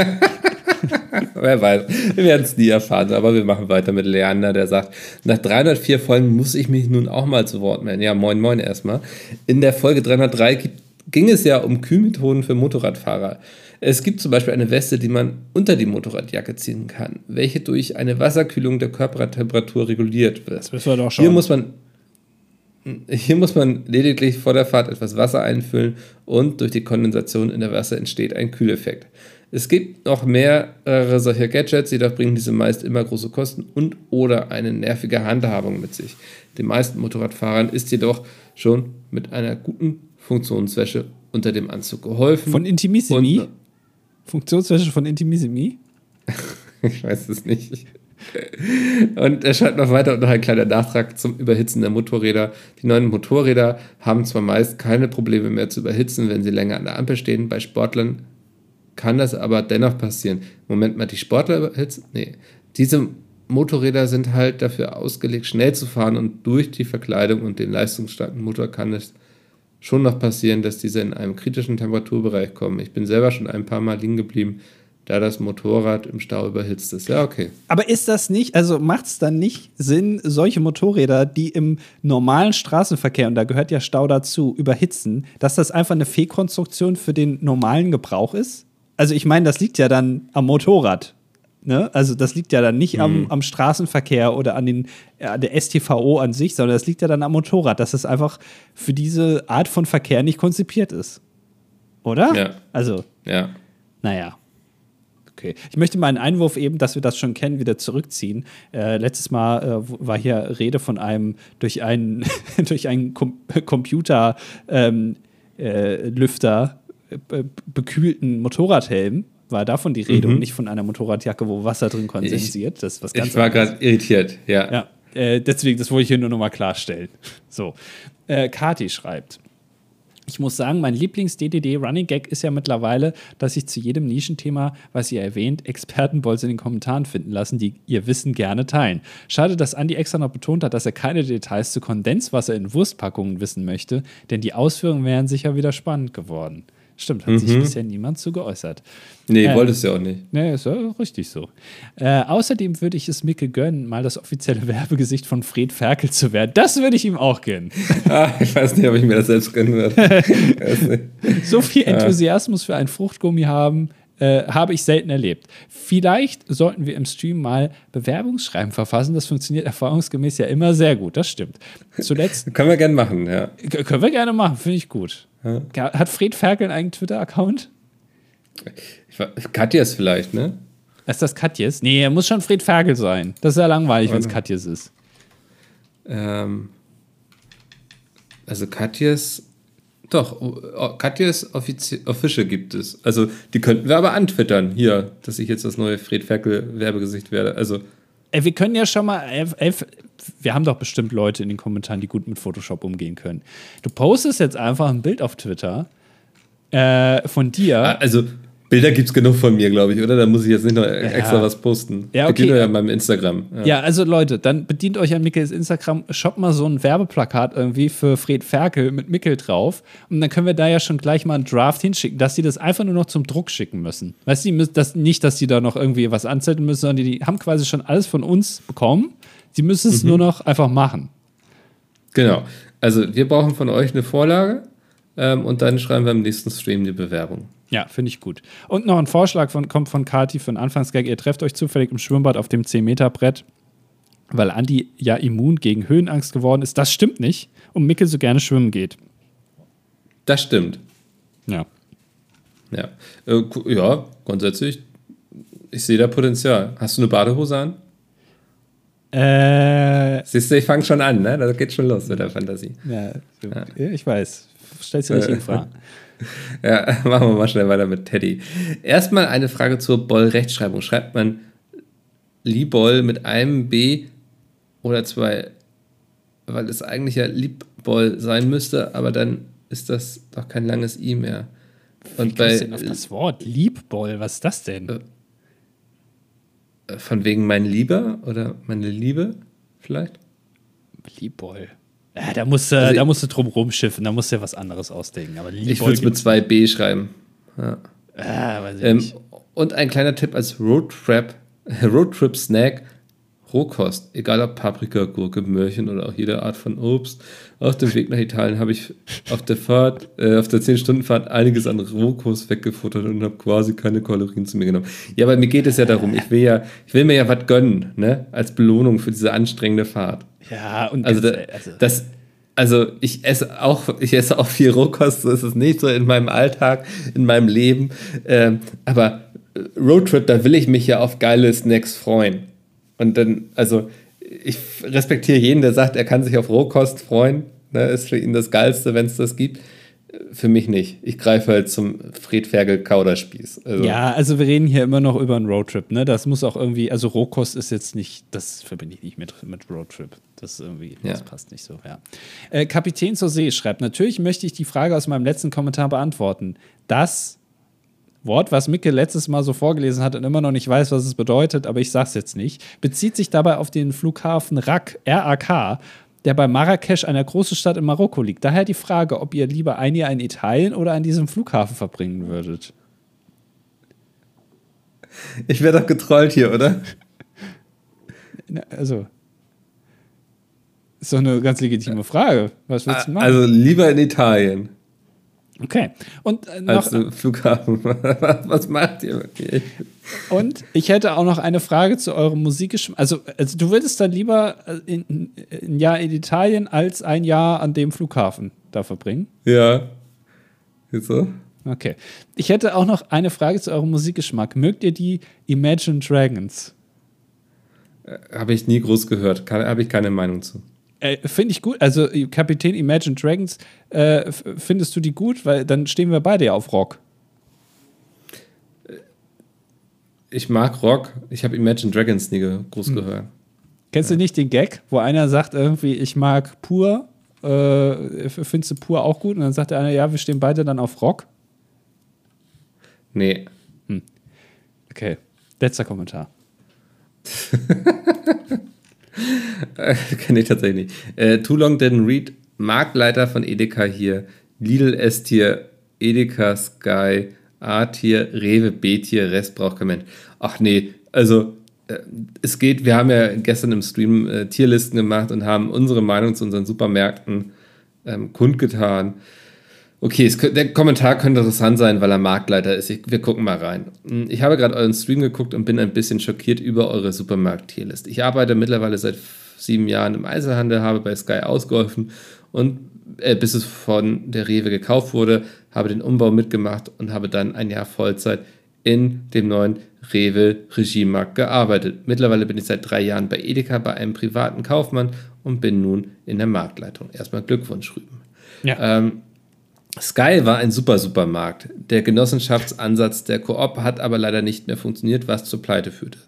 Wer weiß, wir werden es nie erfahren, aber wir machen weiter mit Leander, der sagt, nach 304 Folgen muss ich mich nun auch mal zu Wort melden. Ja, moin moin erstmal. In der Folge 303 gibt, ging es ja um Kühlmethoden für Motorradfahrer. Es gibt zum Beispiel eine Weste, die man unter die Motorradjacke ziehen kann, welche durch eine Wasserkühlung der Körpertemperatur reguliert wird. Das wissen wir doch Hier muss man hier muss man lediglich vor der Fahrt etwas Wasser einfüllen und durch die Kondensation in der Wasser entsteht ein Kühleffekt. Es gibt noch mehrere solcher Gadgets, jedoch bringen diese meist immer große Kosten und oder eine nervige Handhabung mit sich. Den meisten Motorradfahrern ist jedoch schon mit einer guten Funktionswäsche unter dem Anzug geholfen. Von Intimissimi? Und- Funktionswäsche von Intimissimi? Ich weiß es nicht. Und er schreibt noch weiter und noch ein kleiner Nachtrag zum Überhitzen der Motorräder. Die neuen Motorräder haben zwar meist keine Probleme mehr zu überhitzen, wenn sie länger an der Ampel stehen. Bei Sportlern kann das aber dennoch passieren. Moment mal, die Sportler überhitzen? Nee. Diese Motorräder sind halt dafür ausgelegt, schnell zu fahren und durch die Verkleidung und den leistungsstarken Motor kann es schon noch passieren, dass diese in einem kritischen Temperaturbereich kommen. Ich bin selber schon ein paar Mal liegen geblieben, da das Motorrad im Stau überhitzt ist. Ja, okay. Aber ist das nicht, also macht es dann nicht Sinn, solche Motorräder, die im normalen Straßenverkehr, und da gehört ja Stau dazu, überhitzen, dass das einfach eine Fehlkonstruktion für den normalen Gebrauch ist? Also ich meine, das liegt ja dann am Motorrad. Ne? Also das liegt ja dann nicht am, am Straßenverkehr oder an, den, ja, der STVO an sich, sondern das liegt ja dann am Motorrad, dass es einfach für diese Art von Verkehr nicht konzipiert ist. Oder? Ja. Also, Ja. naja. Okay. Ich möchte meinen Einwurf eben, dass wir das schon kennen, wieder zurückziehen. Äh, letztes Mal äh, war hier Rede von einem durch einen, durch einen Com Computer ähm, äh, äh, bekühlten Motorradhelm. War davon die Rede mhm. und nicht von einer Motorradjacke, wo Wasser drin kondensiert. Ich, das ist was ganz Ich war gerade irritiert, ja. Ja, äh, deswegen, das wollte ich hier nur nochmal klarstellen. So, äh, Kati schreibt. Ich muss sagen, mein Lieblings-DDD-Running Gag ist ja mittlerweile, dass ich zu jedem Nischenthema, was ihr erwähnt, Expertenbolz in den Kommentaren finden lassen, die ihr Wissen gerne teilen. Schade, dass Andi extra noch betont hat, dass er keine Details zu Kondenswasser in Wurstpackungen wissen möchte, denn die Ausführungen wären sicher wieder spannend geworden. Stimmt, hat mhm. sich bisher niemand zu geäußert. Nee, äh, wolltest du ja auch nicht. Nee, ist ja richtig so. Äh, außerdem würde ich es Micke gönnen, mal das offizielle Werbegesicht von Fred Ferkel zu werden. Das würde ich ihm auch gönnen. ah, ich weiß nicht, ob ich mir das selbst gönnen würde. so viel Enthusiasmus für ein Fruchtgummi haben, äh, habe ich selten erlebt. Vielleicht sollten wir im Stream mal Bewerbungsschreiben verfassen. Das funktioniert erfahrungsgemäß ja immer sehr gut. Das stimmt. Zuletzt. können wir gerne machen, ja. Können wir gerne machen, finde ich gut. Ja. Hat Fred Ferkel einen eigenen Twitter-Account? Katjes vielleicht, ne? Ist das Katjes? Nee, er muss schon Fred Ferkel sein. Das ist ja langweilig, wenn es Katjes ist. Ähm, also Katjes, doch, Katjes Official gibt es. Also die könnten wir aber antwittern, hier, dass ich jetzt das neue Fred Ferkel Werbegesicht werde. Also Ey, wir können ja schon mal, ey, wir haben doch bestimmt Leute in den Kommentaren, die gut mit Photoshop umgehen können. Du postest jetzt einfach ein Bild auf Twitter äh, von dir. Also Bilder gibt es genug von mir, glaube ich, oder? Da muss ich jetzt nicht noch ja. extra was posten. Ja, okay. Bedient euch an meinem Instagram. Ja. ja. also Leute, dann bedient euch an Mickels Instagram, shoppt mal so ein Werbeplakat irgendwie für Fred Ferkel mit Mickel drauf. Und dann können wir da ja schon gleich mal einen Draft hinschicken, dass sie das einfach nur noch zum Druck schicken müssen. Weißt du, das, nicht, dass sie da noch irgendwie was anzetteln müssen, sondern die, die haben quasi schon alles von uns bekommen. Sie müssen es mhm. nur noch einfach machen. Genau. Also wir brauchen von euch eine Vorlage ähm, und dann schreiben wir im nächsten Stream die Bewerbung. Ja, finde ich gut. Und noch ein Vorschlag von, kommt von Kati für einen Anfangsgag. Ihr trefft euch zufällig im Schwimmbad auf dem 10-Meter-Brett, weil Andi ja immun gegen Höhenangst geworden ist. Das stimmt nicht und Mickel so gerne schwimmen geht. Das stimmt. Ja. Ja, äh, ja grundsätzlich, ich sehe da Potenzial. Hast du eine Badehose an? Äh, Siehst du, ich fange schon an, ne? Da geht schon los mit der Fantasie. Ja, ja. ich weiß. Stellst du nicht in Frage. Ja, machen wir mal schnell weiter mit Teddy. Erstmal eine Frage zur Boll-Rechtschreibung. Schreibt man Lieboll mit einem B oder zwei, weil es eigentlich ja Liebboll sein müsste, aber dann ist das doch kein langes I mehr. Und Wie bei denn auf das Wort Liebboll, was ist das denn? Äh, von wegen mein Lieber oder meine Liebe vielleicht? Liebboll. Ja, da musst, du, also da musst du drum rumschiffen, da musst du ja was anderes ausdenken. Aber ich würde es mit zwei B schreiben. Ja. Ah, weiß ich ähm, nicht. Und ein kleiner Tipp als Roadtrip, Roadtrip Snack. Rohkost, egal ob Paprika, Gurke, Möhrchen oder auch jede Art von Obst. Auf dem Weg nach Italien habe ich auf der Fahrt, äh, auf der 10-Stunden-Fahrt einiges an Rohkost weggefuttert und habe quasi keine Kalorien zu mir genommen. Ja, aber mir geht es ja darum, ich will ja, ich will mir ja was gönnen, ne? Als Belohnung für diese anstrengende Fahrt. Ja, und also, da, also, das, also ich esse auch, ich esse auch viel Rohkost, so ist es nicht so in meinem Alltag, in meinem Leben. Ähm, aber Roadtrip, da will ich mich ja auf geile Snacks freuen. Und dann, also ich respektiere jeden, der sagt, er kann sich auf Rohkost freuen. Ne, ist für ihn das Geilste, wenn es das gibt. Für mich nicht. Ich greife halt zum Fred Fergel Kauderspieß. Also. Ja, also wir reden hier immer noch über einen Roadtrip. Ne? Das muss auch irgendwie, also Rohkost ist jetzt nicht, das verbinde ich nicht mit, mit Roadtrip. Das irgendwie, ja. das passt nicht so, ja. Äh, Kapitän zur See schreibt, natürlich möchte ich die Frage aus meinem letzten Kommentar beantworten. Das Wort, was Micke letztes Mal so vorgelesen hat und immer noch nicht weiß, was es bedeutet, aber ich sag's jetzt nicht, bezieht sich dabei auf den Flughafen RAK, RAK der bei Marrakesch, einer großen Stadt in Marokko, liegt. Daher die Frage, ob ihr lieber ein Jahr in Italien oder an diesem Flughafen verbringen würdet. Ich werde doch getrollt hier, oder? Also. Ist doch eine ganz legitime Frage. Was willst du machen? Also lieber in Italien. Okay. Und äh, noch, Als Flughafen. Was macht ihr wirklich? Und ich hätte auch noch eine Frage zu eurem Musikgeschmack. Also, also du würdest dann lieber äh, ein Jahr in Italien als ein Jahr an dem Flughafen da verbringen? Ja. Wieso? Okay. Ich hätte auch noch eine Frage zu eurem Musikgeschmack. Mögt ihr die Imagine Dragons? Äh, Habe ich nie groß gehört. Habe ich keine Meinung zu. Äh, Finde ich gut. Also Kapitän Imagine Dragons, äh, findest du die gut? Weil dann stehen wir beide ja auf Rock. Ich mag Rock. Ich habe Imagine Dragons nie groß hm. gehört. Kennst du nicht den Gag, wo einer sagt irgendwie, ich mag pur, äh, findest du pur auch gut? Und dann sagt der eine, ja, wir stehen beide dann auf Rock. Nee. Hm. Okay, letzter Kommentar. Kenne ich tatsächlich nicht. Äh, Too Long Didn't Read, Marktleiter von Edeka hier, Lidl S-Tier, Edeka Sky, A-Tier, Rewe B-Tier, Rest braucht kein Mensch. Ach nee, also äh, es geht, wir haben ja gestern im Stream äh, Tierlisten gemacht und haben unsere Meinung zu unseren Supermärkten ähm, kundgetan. Okay, es, der Kommentar könnte interessant sein, weil er Marktleiter ist. Ich, wir gucken mal rein. Hm, ich habe gerade euren Stream geguckt und bin ein bisschen schockiert über eure Supermarkt-Tierlist. Ich arbeite mittlerweile seit sieben Jahren im Einzelhandel, habe bei Sky ausgeholfen und äh, bis es von der Rewe gekauft wurde, habe den Umbau mitgemacht und habe dann ein Jahr Vollzeit in dem neuen Rewe Regiemarkt gearbeitet. Mittlerweile bin ich seit drei Jahren bei Edeka bei einem privaten Kaufmann und bin nun in der Marktleitung. Erstmal Glückwunsch rüben. Ja. Ähm, Sky war ein super Supermarkt. Der Genossenschaftsansatz der Koop hat aber leider nicht mehr funktioniert, was zur Pleite führte.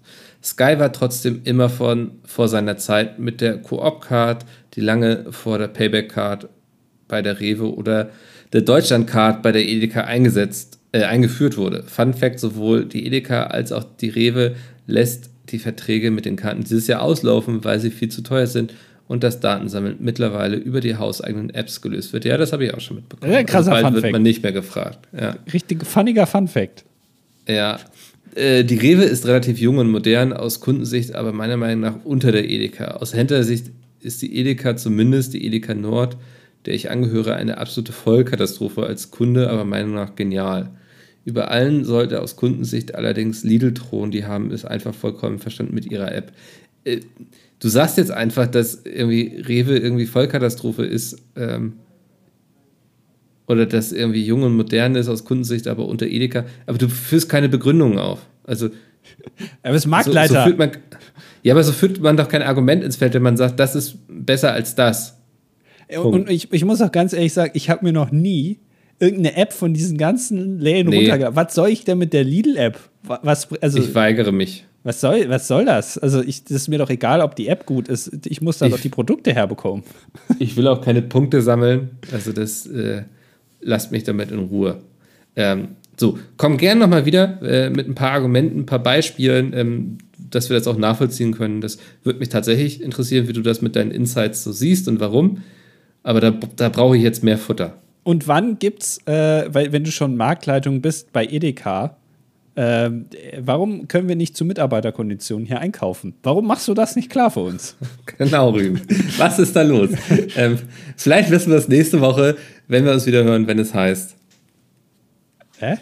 Sky war trotzdem immer von, vor seiner Zeit mit der Koop-Card, die lange vor der Payback-Card bei der Rewe oder der Deutschland-Card bei der Edeka eingesetzt, äh, eingeführt wurde. Fun Fact: sowohl die Edeka als auch die Rewe lässt die Verträge mit den Karten dieses Jahr auslaufen, weil sie viel zu teuer sind und das Datensammeln mittlerweile über die hauseigenen Apps gelöst wird. Ja, das habe ich auch schon mitbekommen. Ja, krasser also bald wird man nicht mehr gefragt. Ja. Richtig funniger Fun Fact. Ja. Äh, die Rewe ist relativ jung und modern aus Kundensicht, aber meiner Meinung nach unter der Edeka. Aus Händlersicht ist die Edeka zumindest die Edeka Nord, der ich angehöre, eine absolute Vollkatastrophe als Kunde, aber meiner Meinung nach genial. Über allen sollte aus Kundensicht allerdings Lidl thronen, die haben es einfach vollkommen verstanden mit ihrer App. Äh, du sagst jetzt einfach, dass irgendwie Rewe irgendwie Vollkatastrophe ist ähm, oder dass irgendwie jung und modern ist aus Kundensicht, aber unter Edeka, aber du führst keine Begründungen auf. Also er ist Marktleiter. So, so man, ja, aber so führt man doch kein Argument ins Feld, wenn man sagt, das ist besser als das. Punkt. Und ich, ich muss auch ganz ehrlich sagen, ich habe mir noch nie irgendeine App von diesen ganzen Läden nee. runtergeladen. Was soll ich denn mit der Lidl-App? Was, also, ich weigere mich. Was soll, was soll das? Also, ich, das ist mir doch egal, ob die App gut ist. Ich muss da doch die Produkte herbekommen. Ich will auch keine Punkte sammeln. Also, das äh, lasst mich damit in Ruhe. Ähm, so, komm gern nochmal wieder äh, mit ein paar Argumenten, ein paar Beispielen, ähm, dass wir das auch nachvollziehen können. Das würde mich tatsächlich interessieren, wie du das mit deinen Insights so siehst und warum. Aber da, da brauche ich jetzt mehr Futter. Und wann gibt's, äh, weil wenn du schon Marktleitung bist bei Edeka, ähm, warum können wir nicht zu Mitarbeiterkonditionen hier einkaufen? Warum machst du das nicht klar für uns? Genau, Rüben. Was ist da los? ähm, vielleicht wissen wir es nächste Woche, wenn wir uns wieder hören, wenn es heißt. Hä?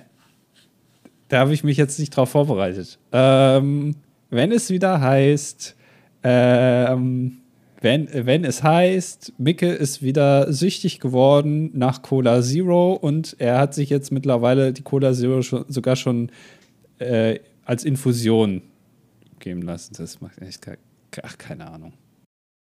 Da habe ich mich jetzt nicht drauf vorbereitet. Ähm, wenn es wieder heißt, ähm, wenn, wenn es heißt, Micke ist wieder süchtig geworden nach Cola Zero und er hat sich jetzt mittlerweile die Cola Zero schon, sogar schon äh, als Infusion geben lassen. Das macht echt keine, ach, keine Ahnung.